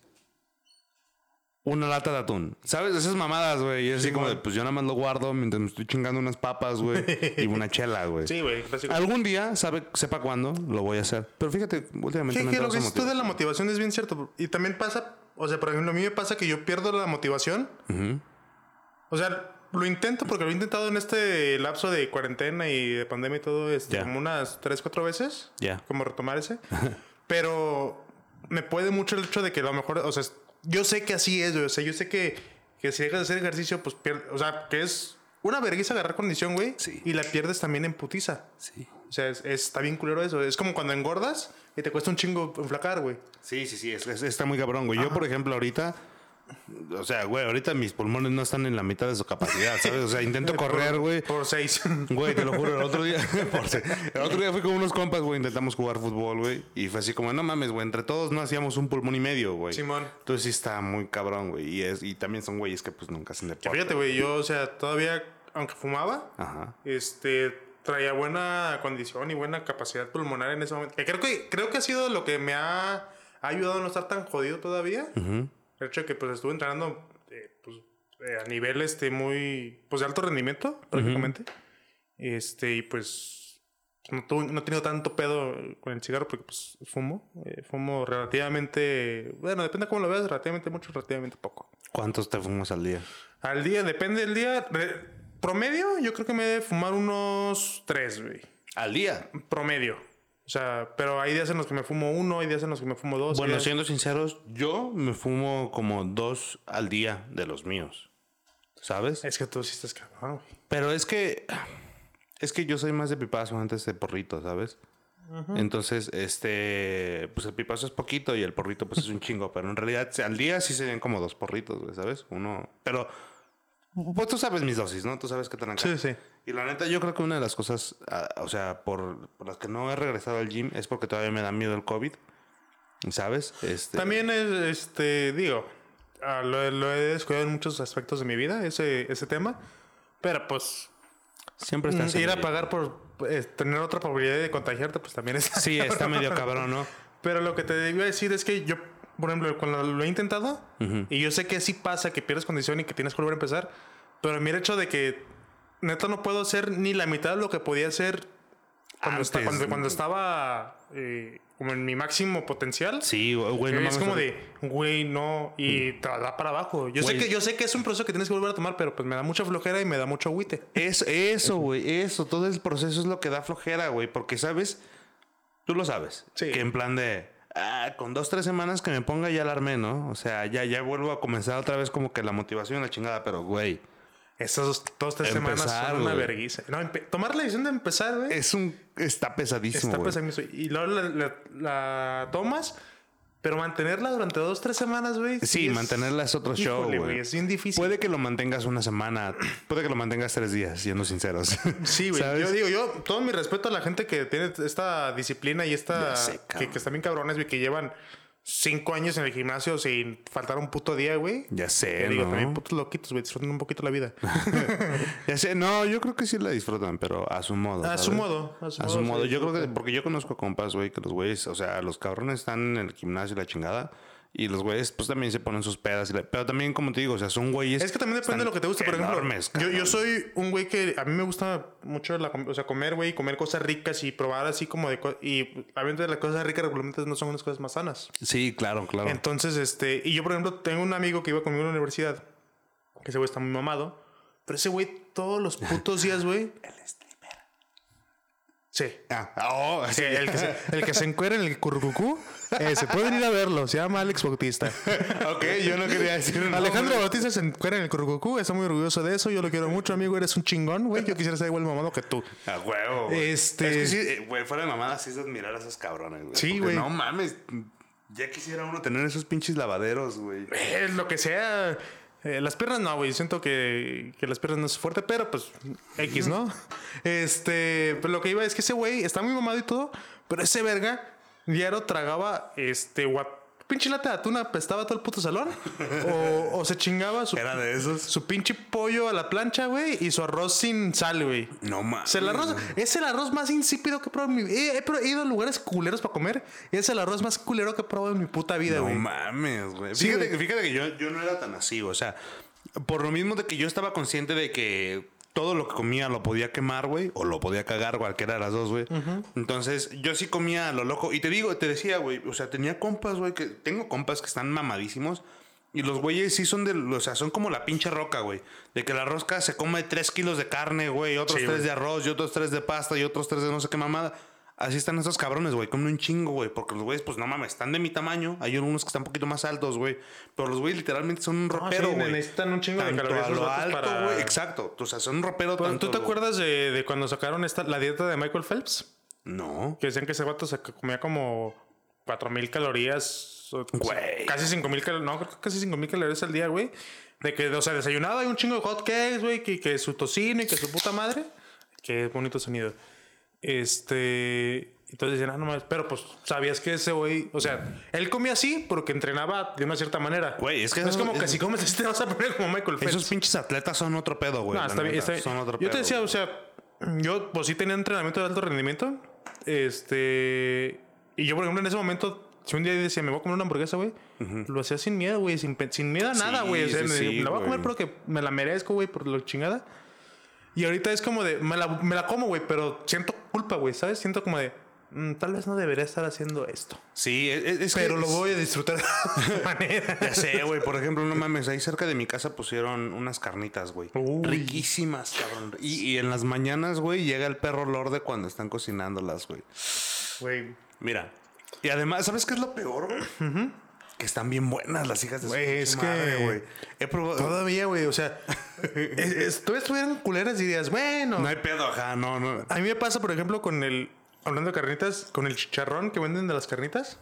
Una lata de atún. ¿Sabes? Esas mamadas, güey. Y es así como de, pues yo nada más lo guardo mientras me estoy chingando unas papas, güey. y una chela, güey. Sí, güey. Algún día, sabe, sepa cuándo, lo voy a hacer. Pero fíjate, últimamente me que lo que dices tú de la motivación. es bien cierto. Y también pasa, o sea, por ejemplo, a mí me pasa que yo pierdo la motivación. O sea, lo intento porque lo he intentado en este lapso de cuarentena y de pandemia y todo, este, Ya. como unas tres, cuatro veces. Ya. Como retomar ese. Pero me puede mucho el hecho de que a lo mejor, o sea, yo sé que así es, güey. O sea, yo sé que, que si dejas de hacer ejercicio, pues pierdes. O sea, que es una vergüenza agarrar condición, güey. Sí. Y la pierdes también en putiza. Sí. O sea, es, es- está bien culero eso. Es como cuando engordas y te cuesta un chingo enflacar, güey. Sí, sí, sí, es- es- está muy cabrón, güey. Yo, por ejemplo, ahorita, o sea, güey, ahorita mis pulmones no están en la mitad de su capacidad, ¿sabes? O sea, intento correr, güey. Por seis. Güey, te lo juro, el otro día, por si- el otro día fui con unos compas, güey, intentamos jugar fútbol, güey, y fue así como, no mames, güey, entre todos no hacíamos un pulmón y medio, güey. Simón. Entonces sí está muy cabrón, güey, y es y también son güeyes que pues nunca hacen deporte. fíjate, güey, yo, o sea, todavía, aunque fumaba, Ajá. este, traía buena condición y buena capacidad pulmonar en ese momento. Que creo que, creo que ha sido lo que me ha, ha ayudado a no estar tan jodido todavía. El hecho de que, pues, estuve entrenando, eh, pues, eh, a nivel, este, muy, pues, de alto rendimiento, prácticamente. Este, y pues, no, tuve- no he tenido tanto pedo con el cigarro porque, pues, fumo. Eh, fumo relativamente, bueno, depende de cómo lo veas, relativamente mucho, relativamente poco. ¿Cuántos te fumas al día? Al día, depende del día. Re- promedio, yo creo que me debe fumar unos tres, güey. ¿Al día? Promedio. O sea, pero hay días en los que me fumo uno, hay días en los que me fumo dos. Bueno, días- siendo sinceros, yo me fumo como dos al día de los míos. ¿Sabes? Es que tú sí estás cabrón, güey. Pero es que. Es que yo soy más de pipazo antes de porrito, ¿sabes? Entonces, este. Pues el pipazo es poquito y el porrito, pues es un chingo. Pero en realidad, al día sí serían como dos porritos, güey, ¿sabes? Uno. Pero. Pues tú sabes mis dosis, ¿no? Tú sabes qué tan. Sí, sí. Y la neta, yo creo que una de las cosas, ah, o sea, por, por las que no he regresado al gym es porque todavía me da miedo el COVID. ¿Sabes? Este, También es, este, digo, ah, lo, lo he descuidado en muchos aspectos de mi vida, ese, ese tema. Pero pues, Siempre estás ir a pagar por eh, tener otra probabilidad de contagiarte, pues también es. Sí, está medio cabrón, ¿no? Pero lo que te iba a decir es que yo, por ejemplo, cuando lo he intentado, y yo sé que sí pasa, que pierdes condición y que tienes que volver a empezar, pero mira el hecho de que neta no puedo hacer ni la mitad de lo que podía hacer cuando, esta- cuando, cuando estaba eh, como en mi máximo potencial. Sí, güey, no es como de, güey, no, y te da para abajo. Yo sé, que, yo sé que es un proceso que tienes que volver a tomar, pero pues me da mucha flojera y me da mucho agüite. Es, eso, güey, eso, todo el proceso es lo que da flojera, güey, porque sabes, tú lo sabes, Sí. que en plan de, ah, con dos, tres semanas que me ponga ya alarmé, ¿no? O sea, ya, ya vuelvo a comenzar otra vez como que la motivación la chingada, pero, güey, Esas dos, tres semanas son una vergüenza. No, tomar la decisión de empezar, güey. es un, está pesadísimo, Está güey. pesadísimo. Y luego la, la- la tomas, pero mantenerla durante dos, tres semanas, güey. Sí, es- mantenerla es otro show, güey. Es bien difícil. Puede que lo mantengas una semana, puede que lo mantengas tres días, siendo sinceros. Sí, güey. Yo digo, yo, todo mi respeto a la gente que tiene esta disciplina y esta. Sé, que, que están bien cabrones, güey, que llevan cinco años en el gimnasio sin faltar un puto día, güey. Ya sé, digo, también putos loquitos, güey, disfruten un poquito la vida. Ya sé, no, yo creo que sí la disfrutan, pero a su modo. A su modo. A su A modo. su se modo. Yo creo que, disfrutan. porque yo conozco compas, güey, que los güeyes, o sea, los cabrones están en el gimnasio y la chingada. Y los güeyes, pues también se ponen sus pedas. y la- pero también, como te digo, o sea, son güeyes. Es que también depende de lo que te guste. Por ejemplo, enormes, yo, yo soy un güey que a mí me gusta mucho la, o sea, comer, güey, comer cosas ricas y probar así como de... Y obviamente las cosas ricas regularmente no son unas cosas más sanas. Sí, claro, claro. Entonces, este... Y yo, por ejemplo, tengo un amigo que iba conmigo a la universidad. Que ese güey está muy mamado. Pero ese güey todos los putos días, güey... Sí. Ah, oh, Sí, el, que se, el que se encuera en el currucucú, ese, pueden ir a verlo, se llama Alex Bautista. ok, yo no quería decir Alejandro. Bautista se encuera en el currucucú, está muy orgulloso de eso, yo lo quiero mucho, amigo, eres un chingón, güey, yo quisiera ser igual mamado que tú. A huevo. Este- Es que sí, eh, güey, fuera de mamada, sí es de admirar a esos cabrones, güey. Sí, güey. No mames. Ya quisiera uno tener esos pinches lavaderos, güey. Eh, lo que sea. Eh, las piernas no, güey. Siento que, que las piernas no es fuerte, pero pues X, ¿no? Este, pero lo que iba es que ese güey está muy mamado y todo, pero ese verga diario tragaba este pinche lata de atún apestaba todo el puto salón o, o se chingaba su, Era de esos. su pinche pollo a la plancha, güey, y su arroz sin sal, güey. No mames. El arroz es el arroz más insípido que he probado en mi vida. He, he ido a lugares culeros para comer. y Es el arroz más culero que he probado en mi puta vida, No güey. mames, güey. Sí, fíjate, fíjate que yo, yo no era tan así, o sea, por lo mismo de que yo estaba consciente de que todo lo que comía lo podía quemar, güey, o lo podía cagar, cualquiera de las dos, güey. Entonces, yo sí comía a lo loco. Y te digo, te decía, güey, o sea, tenía compas, güey, que tengo compas que están mamadísimos. Y los güeyes sí son de, o sea, son como la pinche roca, güey. De que la rosca se come 3 kilos de carne, güey, otros Sí, 3 güey. de arroz, y otros 3 de pasta, y otros 3 de no sé qué mamada. Así están esos cabrones, güey. Comen un chingo, güey. Porque los güeyes, pues no mames, están de mi tamaño. Hay algunos que están un poquito más altos, güey. Pero los güeyes literalmente son un ropero, sí, güey. necesitan un chingo de Tanto calorías a lo para- güey. Exacto. O sea, son un ropero Pero, tanto. ¿Tú te acuerdas de, de cuando sacaron esta, la dieta de Michael Phelps? No. Que decían que ese vato se comía como 4000 calorías. Güey. Casi 5000 calorías. No, creo que casi 5000 calorías al día, güey. De que, o sea, desayunaba y un chingo de hot cakes, güey. Que, que su tocino y que su puta madre. Qué bonito sonido. Este. Entonces decían, ah, no mames. Pero pues, ¿sabías que ese güey. O sea, él comía así porque entrenaba de una cierta manera. Güey, es que No es como que eso- si comes así te vas a poner como Michael Phelps. Esos pinches atletas son otro pedo, güey. No, está bien, está bien. Son otro Yo pedo. te decía, güey. o sea, yo pues sí tenía entrenamiento de alto rendimiento. Este. Y yo, por ejemplo, en ese momento, si un día decía, me voy a comer una hamburguesa, güey, lo hacía sin miedo, güey, sin, sin miedo a nada, Sí, güey. O sea, sí, me- sí, la voy a comer porque me la merezco, güey, por lo chingada. Y ahorita es como de, me la, me la como, güey, pero siento culpa, güey, ¿sabes? Siento como de, "Mm, tal vez no debería estar haciendo esto. Sí, es, es- es que Pero lo es- voy a disfrutar de manera. Ya sé, güey. Por ejemplo, no mames, ahí cerca de mi casa pusieron unas carnitas, güey. Riquísimas, cabrón. Y, y en las mañanas, güey, llega el perro lorde cuando están cocinándolas, güey. Güey. Mira. Y además, ¿sabes qué es lo peor, güey? Que están bien buenas las hijas de su Güey, pinche es madre, que- güey. He probado. Todavía, güey. O sea, es, es- todavía estuvieran culeras y dirías, bueno. No hay pedo, ajá, no, no. A mí me pasa, por ejemplo, con el. Hablando de carnitas, con el chicharrón que venden de las carnitas.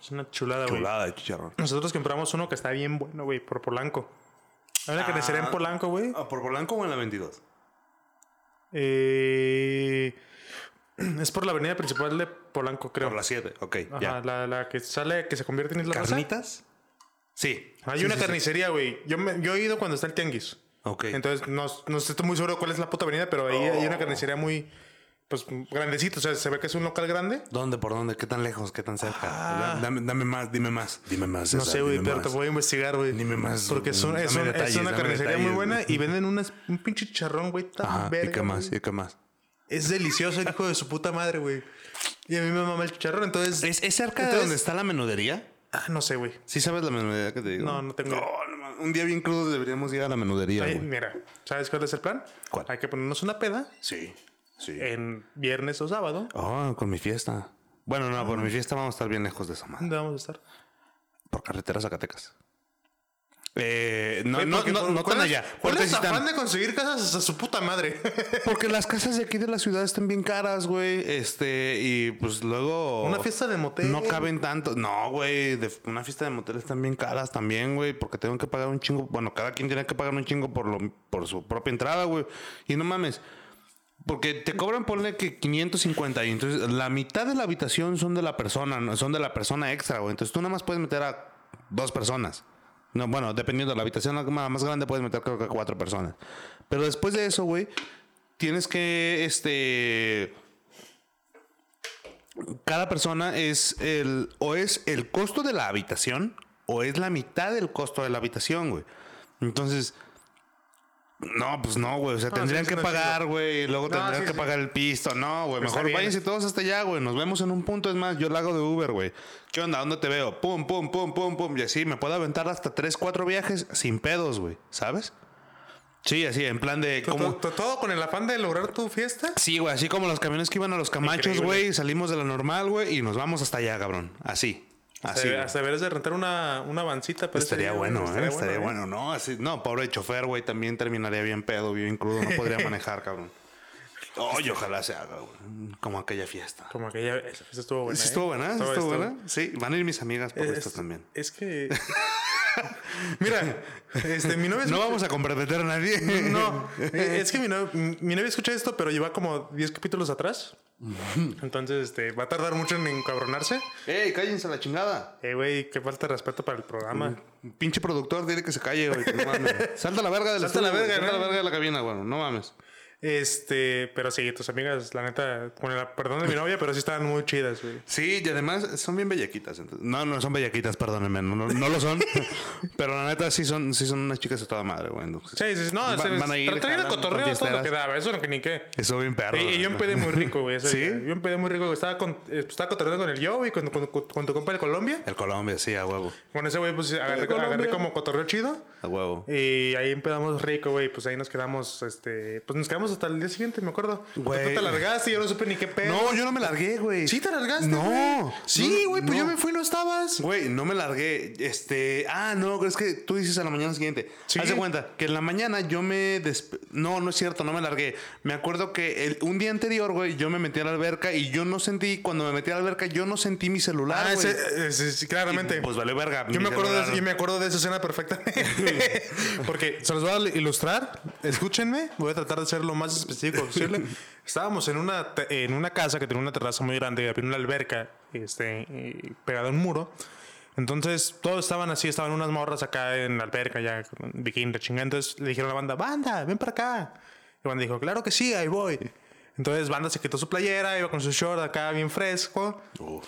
Es una chulada, güey. Chulada de chicharrón. Nosotros compramos uno que está bien bueno, güey, por Polanco. Hay una carnicería en Polanco, güey. Ah, ¿Por Polanco o en la 22? Eh, es por la avenida principal de Polanco, creo. Por la 7, ok, Ajá, ya. la, la que sale, que se convierte en Isla Rosa. ¿Carnitas? Sí. Hay Sí, una sí, carnicería, güey. Yo, me- yo he ido cuando está el tianguis. Ok. Entonces, no, no estoy muy seguro cuál es la puta avenida, pero ahí hay Oh. una carnicería muy, pues, grandecita. O sea, se ve que es un local grande. ¿Dónde? ¿Por dónde? ¿Qué tan lejos? ¿Qué tan cerca? Ah. Dame, dame más, dime más. Dime más. No sé, güey, pero más. te voy a investigar, güey. Dime más, Porque es, un- es una carnicería muy buena y venden unas- un pinche chicharrón, güey, tan Ajá, verga. ¿y qué más? güey. ¿Y qué más? Es delicioso el hijo de su puta madre, güey. Y a mí me mama el chicharrón, entonces... ¿Es, es cerca de Entonces- donde está la menudería? Ah, no sé, güey. ¿Sí sabes la menudería que te digo? No, no tengo idea. No, no, un día bien crudo deberíamos ir a la menudería, Ay, güey. mira, ¿sabes cuál es el plan? ¿Cuál? Hay que ponernos una peda Sí, sí. en viernes o sábado. Oh, con mi fiesta. Bueno, no, por mi fiesta vamos a estar bien lejos de esa madre. ¿Dónde vamos a estar? Por carretera Zacatecas. Eh, no, no, no, no ¿cuál tan allá. ¿Cuál es afán de conseguir casas a su puta madre? Porque las casas de aquí de la ciudad están bien caras, güey. Este, y pues luego. Una fiesta de motel. No caben tanto. No, güey. Una fiesta de motel están bien caras también, güey. Porque tengo que pagar un chingo. Bueno, cada quien tiene que pagar un chingo por, lo, por su propia entrada, güey. Y no mames. Porque te cobran, ponle que 550. Y entonces la mitad de la habitación son de la persona, son de la persona extra, güey. Entonces tú nada más puedes meter a dos personas. No, bueno, dependiendo de la habitación más grande, puedes meter creo que cuatro personas. Pero después de eso, güey, tienes que, este... Cada persona es el... O es el costo de la habitación o es la mitad del costo de la habitación, güey. Entonces... No, pues no, güey. O sea, No, tendrían sí, que no, pagar, güey. y Luego No, tendrían sí, que sí. pagar el pisto. No, güey. Está Mejor váyanse todos hasta allá, güey. Nos vemos en un punto. Es más, yo la hago de Uber, güey. ¿Qué onda? ¿Dónde te veo? Pum, pum, pum, pum, pum. Y así me puedo aventar hasta 3, 4 viajes sin pedos, güey. ¿Sabes? Sí, así, en plan de. ¿Todo, Como, todo- con el afán de lograr tu fiesta? sí, güey. Así como los camiones que iban a los camachos, güey. Salimos de la normal, güey. Y nos vamos hasta allá, cabrón. Así. Así. Hasta, güey. hasta deberes de rentar una, una vancita. pero Estaría bueno, güey, ¿eh? Estaría ¿eh? bueno, ¿no? Así, no, pobre chofer, güey, también terminaría bien pedo, bien crudo, no podría manejar, cabrón. Oye, ojalá se haga, güey. Como aquella fiesta. Como aquella. Esa fiesta estuvo buena. ¿Sí ¿eh? estuvo buena? ¿Sí Estuvo- estuvo estuvo- buena? Sí, van a ir mis amigas por Es, esto también. es que. Mira, este, mi novia. No escucha- vamos a comprometer a nadie. No, eh, es que mi novia, mi novia escucha esto, pero lleva como 10 capítulos atrás. Entonces, este, va a tardar mucho en encabronarse. ¡Ey, cállense a la chingada! Eh, güey, qué falta de respeto para el programa. Pinche productor, dile que se calle, güey. que no mames. Salta la verga de la Salta la verga, Salta la verga de la cabina, güey. No mames. Este, pero sí, tus amigas, la neta, con el perdón de mi novia, pero sí estaban muy chidas, güey. Sí, y además son bien bellaquitas. entonces- No, no son bellaquitas, perdónenme. No, no, no lo son. pero la neta sí son, sí son unas chicas de toda madre, güey. entonces- Sí, sí, sí, no, Va- se, van a ir, jalan, cotorreo todo lo que daba, eso no que ni qué. Eso bien perro. Y, y yo la empedé muy rico, güey. ¿Sí? día. Yo empedé muy rico, güey. Estaba, con, estaba cotorreando con el Joe y con, con, con- con tu compa de Colombia. El Colombia, sí, a huevo. Con ese güey, pues agarré, agarré como cotorreo chido. A huevo. Y ahí empezamos rico, güey. Pues ahí nos quedamos, este... Pues nos quedamos hasta el día siguiente, me acuerdo. Güey. Tú te largaste y yo no supe ni qué pedo. No, yo no me largué, güey. ¿Sí te largaste, No. güey? Sí, güey, pues no. yo me fui y no estabas. Güey, no me largué. Este. Ah, no, es que tú dices a la mañana siguiente. Sí. Haz de cuenta que en la mañana yo me. despe- No, no es cierto, no me largué. Me acuerdo que el- un día anterior, güey, yo me metí a la alberca y yo no sentí. Cuando me metí a la alberca, yo no sentí mi celular. Ah, güey. ese, ese- sí, claramente. Y, pues vale verga. Yo me, acuerdo de, yo me acuerdo de esa escena perfectamente. Porque se los voy a ilustrar. Escúchenme. Voy a tratar de ser lo más específico posible. Estábamos en una, en una casa que tenía una terraza muy grande y había una alberca este, pegada a un muro. Entonces todos estaban así, estaban unas morras acá en la alberca, ya bikini, chingada. Entonces le dijeron a la banda, banda, ven para acá. Y banda dijo, claro que sí, ahí voy. Entonces banda se quitó su playera, iba con su short acá bien fresco. Uf.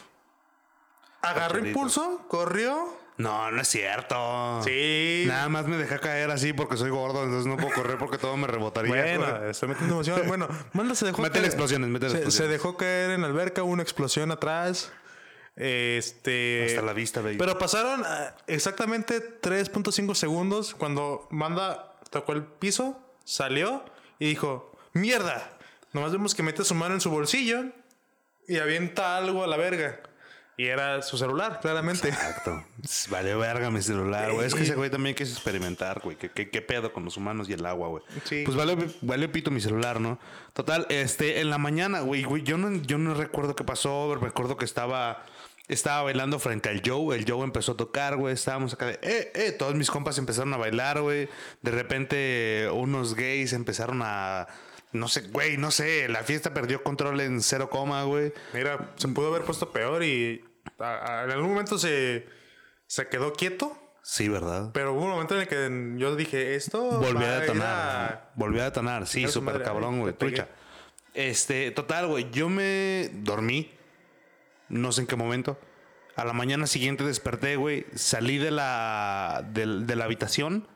Agarró impulso, corrió. No, no es cierto. Sí. Nada más me dejé caer así porque soy gordo, entonces no puedo correr porque todo me rebotaría. Bueno, güey. estoy metiendo emoción. Bueno, Manda se dejó Métele explosiones, métele se, explosiones. se dejó caer en la alberca, hubo una explosión atrás. Este. Hasta la vista, baby. Pero pasaron ah, exactamente 3.5 segundos cuando Manda tocó el piso, salió y dijo: ¡Mierda! Nomás vemos que mete su mano en su bolsillo y avienta algo a la verga. Y era su celular, claramente. Exacto. Vale verga mi celular, güey. Es que ese güey también quiso experimentar, güey. ¿Qué, qué, qué pedo con los humanos y el agua, güey? Sí. Pues vale, vale pito mi celular, ¿no? Total, este, en la mañana, güey, güey, yo no, yo no recuerdo qué pasó. Recuerdo que estaba, estaba bailando frente al Joe. El Joe empezó a tocar, güey. Estábamos acá de, eh, eh. Todos mis compas empezaron a bailar, güey. De repente, unos gays empezaron a. No sé, güey, no sé. La fiesta perdió control en cero coma, güey. Mira, se pudo haber puesto peor y a- a- en algún momento se, se quedó quieto. Sí, ¿verdad? Pero hubo un momento en el que yo dije, esto Volví va a detonar. a- Volví a detonar. Sí, súper cabrón, güey. Trucha. Este, total, güey. Yo me dormí. No sé en qué momento. A la mañana siguiente desperté, güey. Salí de la, del- de, la habitación.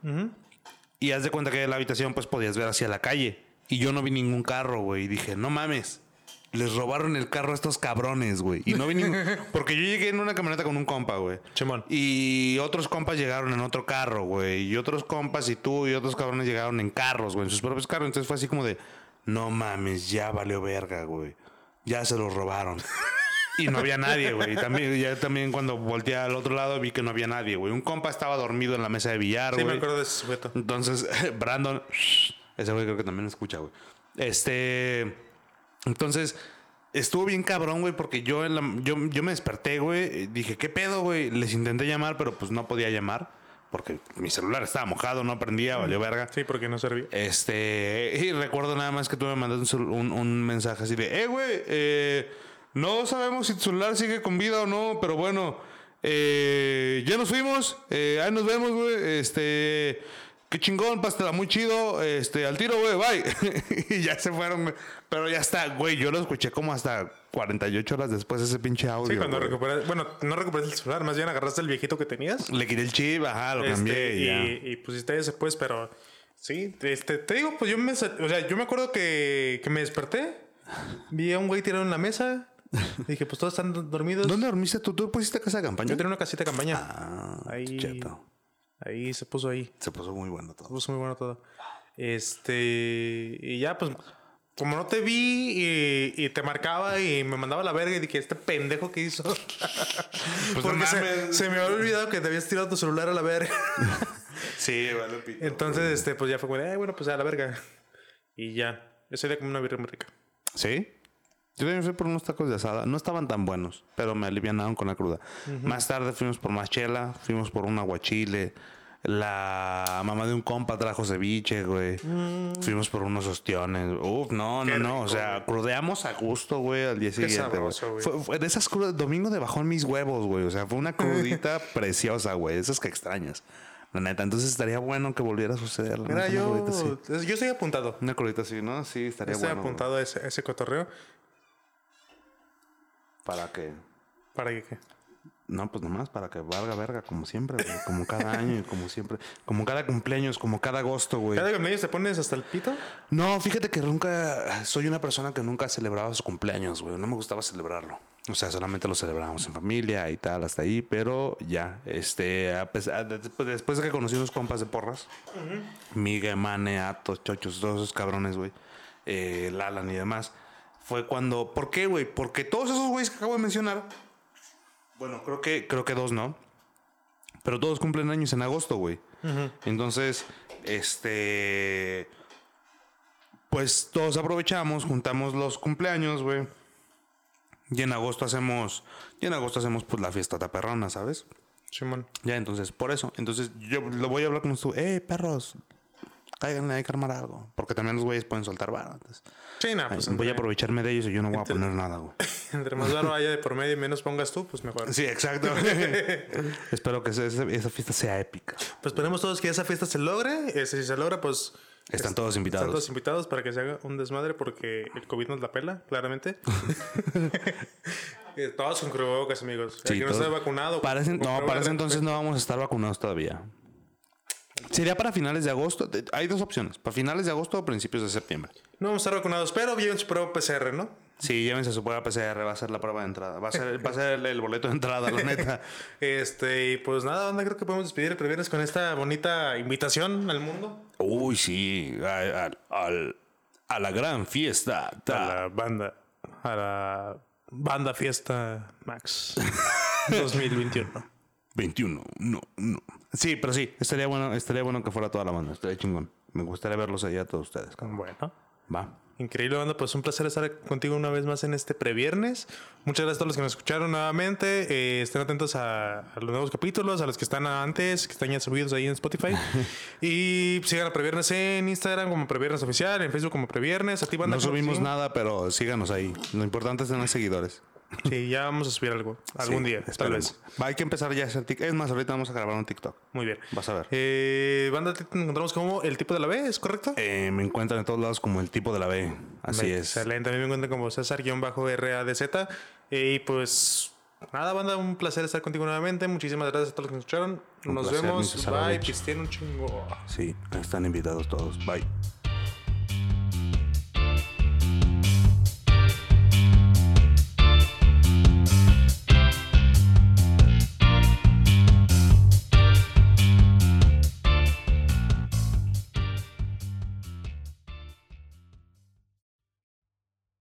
Y haz de cuenta que de la habitación, pues podías ver hacia la calle. Y yo no vi ningún carro, güey. Y dije, no mames. Les robaron el carro a estos cabrones, güey. Y no vi ningún. Porque yo llegué en una camioneta con un compa, güey. Chimón. Y otros compas llegaron en otro carro, güey. Y otros compas y tú y otros cabrones llegaron en carros, güey. En sus propios carros. Entonces fue así como de, no mames, ya valió verga, güey. Ya se los robaron. Y no había nadie, güey. Y También, ya también cuando volteé al otro lado vi que no había nadie, güey. Un compa estaba dormido en la mesa de billar, Sí, güey. me acuerdo de ese sujeto. Entonces, Brandon, ese güey creo que también escucha, güey. Este, entonces, estuvo bien cabrón, güey, porque yo, en la- yo, yo me desperté, güey. Dije, ¿qué pedo, güey? Les intenté llamar, pero pues no podía llamar. Porque mi celular estaba mojado, no prendía, valió verga. Sí, porque no servía. Este, y recuerdo nada más que tú me mandaste un, un mensaje así de, eh, güey, eh, no sabemos si tu celular sigue con vida o no, pero bueno, eh, ya nos fuimos, eh, ahí nos vemos, güey, este, qué chingón, pastela, muy chido, este, al tiro, güey, bye. y ya se fueron, pero ya está, güey, yo lo escuché como hasta 48 horas después ese pinche audio. Sí, cuando recuperas, bueno, no recuperaste el celular, más bien agarraste el viejito que tenías. Le quité el chip, ajá, lo este, cambié y ya. y, pusiste ese, pues, pero sí, este, te digo, pues yo me, o sea, yo me acuerdo que, que me desperté, vi a un güey tirado en la mesa, dije, pues todos están dormidos. ¿Dónde dormiste tú? ¿Tú pusiste casa de campaña? Yo tenía una casita de campaña. Ah, ahí, cheto. Ahí se puso ahí. Se puso muy bueno todo. Se puso muy bueno todo. Este, y ya, pues, como no te vi y, y te marcaba y me mandaba la verga y dije, este pendejo que hizo. Pues no Porque se, mames. se me había olvidado que te habías tirado tu celular a la verga. Sí, vale, pito. Entonces, este, pues ya fue como, "Ay, bueno, pues a la verga. Y ya. Ese día como una birria muy rica. ¿Sí? Yo también fui por unos tacos de asada. No estaban tan buenos, pero me alivianaron con la cruda. Más tarde fuimos por más chela, fuimos por un aguachile. La mamá de un compa trajo ceviche, güey. Fuimos por unos ostiones. Uf, no, no, Qué no. O rico, sea, crudeamos a gusto, güey, al día siguiente, sabroso, güey. Fue, fue de esas crudas, domingo de bajón mis huevos, güey. O sea, fue una crudita preciosa, güey. Esas que extrañas. La neta, entonces estaría bueno que volviera a suceder. Mira, neta, yo, yo estoy apuntado. Una crudita así, ¿no? Sí, estaría Estoy bueno. apuntado a ese, a ese cotorreo. ¿Para qué? ¿Para que qué? No, pues nomás para que valga verga, como siempre, güey. Como cada año y como siempre. Como cada cumpleaños, como cada agosto, güey. ¿Cada cumpleaños te pones hasta el pito? No, fíjate que nunca. Soy una persona que nunca celebraba su cumpleaños, güey. No me gustaba celebrarlo. O sea, solamente lo celebrábamos en familia y tal, hasta ahí. Pero ya, este. a pesar- después, de que conocí unos compas de porras, Migue, Mane, Atos, Chochos, todos esos cabrones, güey. eh, Lalan y demás. Fue cuando. ¿Por qué, güey? Porque todos esos güeyes que acabo de mencionar. Bueno, creo que, creo que dos, ¿no? Pero todos cumplen años en agosto, güey. Entonces, este. Pues todos aprovechamos, juntamos los cumpleaños, güey. Y en agosto hacemos. Y en agosto hacemos pues la fiesta taperrona, ¿sabes? Simón. Ya, entonces, por eso. Entonces, yo lo voy a hablar con ustedes. Eh, perros. Cáiganle, hay que armar algo. Porque también los güeyes pueden soltar entonces, Sí, nada, ay, pues voy a aprovecharme de ellos y yo no voy a poner nada, güey. entre más varo haya de por medio y menos pongas tú, pues mejor. Sí, exacto. Espero que esa, esa fiesta sea épica. Pues esperemos todos que esa fiesta se logre. Este, si se logra, pues. Están todos Están invitados. todos invitados para que se haga un desmadre porque el COVID nos la pela, claramente. Eh, todos con cubrebocas, amigos. el que no todos- esté vacunado. Con no, para ese entonces no vamos a estar vacunados todavía. Sería para finales de agosto. Hay dos opciones. Para finales de agosto o principios de septiembre. No vamos a estar vacunados, pero lleven su prueba PCR, ¿no? Sí, llévense su prueba PCR. Va a ser la prueba de entrada. Va a ser, va a ser el, el boleto de entrada, la neta. Este, y pues nada, onda, creo que podemos despedir el viernes con esta bonita invitación al mundo. Uy, sí. A, a- al- a la gran fiesta. A la banda, a la Banda Fiesta Max 2021. 21, no, no. Sí, pero sí, estaría bueno, estaría bueno que fuera toda la banda, estaría chingón. Me gustaría verlos allá a todos ustedes. cabrón. Bueno. Va. Increíble, banda. Pues un placer estar contigo una vez más en este previernes. Muchas gracias a todos los que nos escucharon nuevamente. Eh, estén atentos a, a los nuevos capítulos, a los que están antes, que están ya subidos ahí en Spotify. y sigan a Previernes en Instagram como Previernes Oficial, en Facebook como Previernes. A ti, banda, No ¿cómo te subimos nada, pero síganos ahí. Lo importante es tener seguidores. Sí, ya vamos a subir algo. Algún Sí, día, tal vez. Va, hay que empezar ya a hacer TikTok. Es más, ahorita vamos a grabar un TikTok. Muy bien. Vas a ver. Eh, banda, te encontramos como el tipo de la B, ¿es correcto? Eh, me encuentran en todos lados como el tipo de la B. Así es. Excelente. A mí me encuentran como César-RADZ. Eh, y pues nada, banda, un placer estar contigo nuevamente. Muchísimas gracias a todos los que nos escucharon. Un Nos placer, vemos. Bye. Pisten un chingo. Sí, están invitados todos. Bye.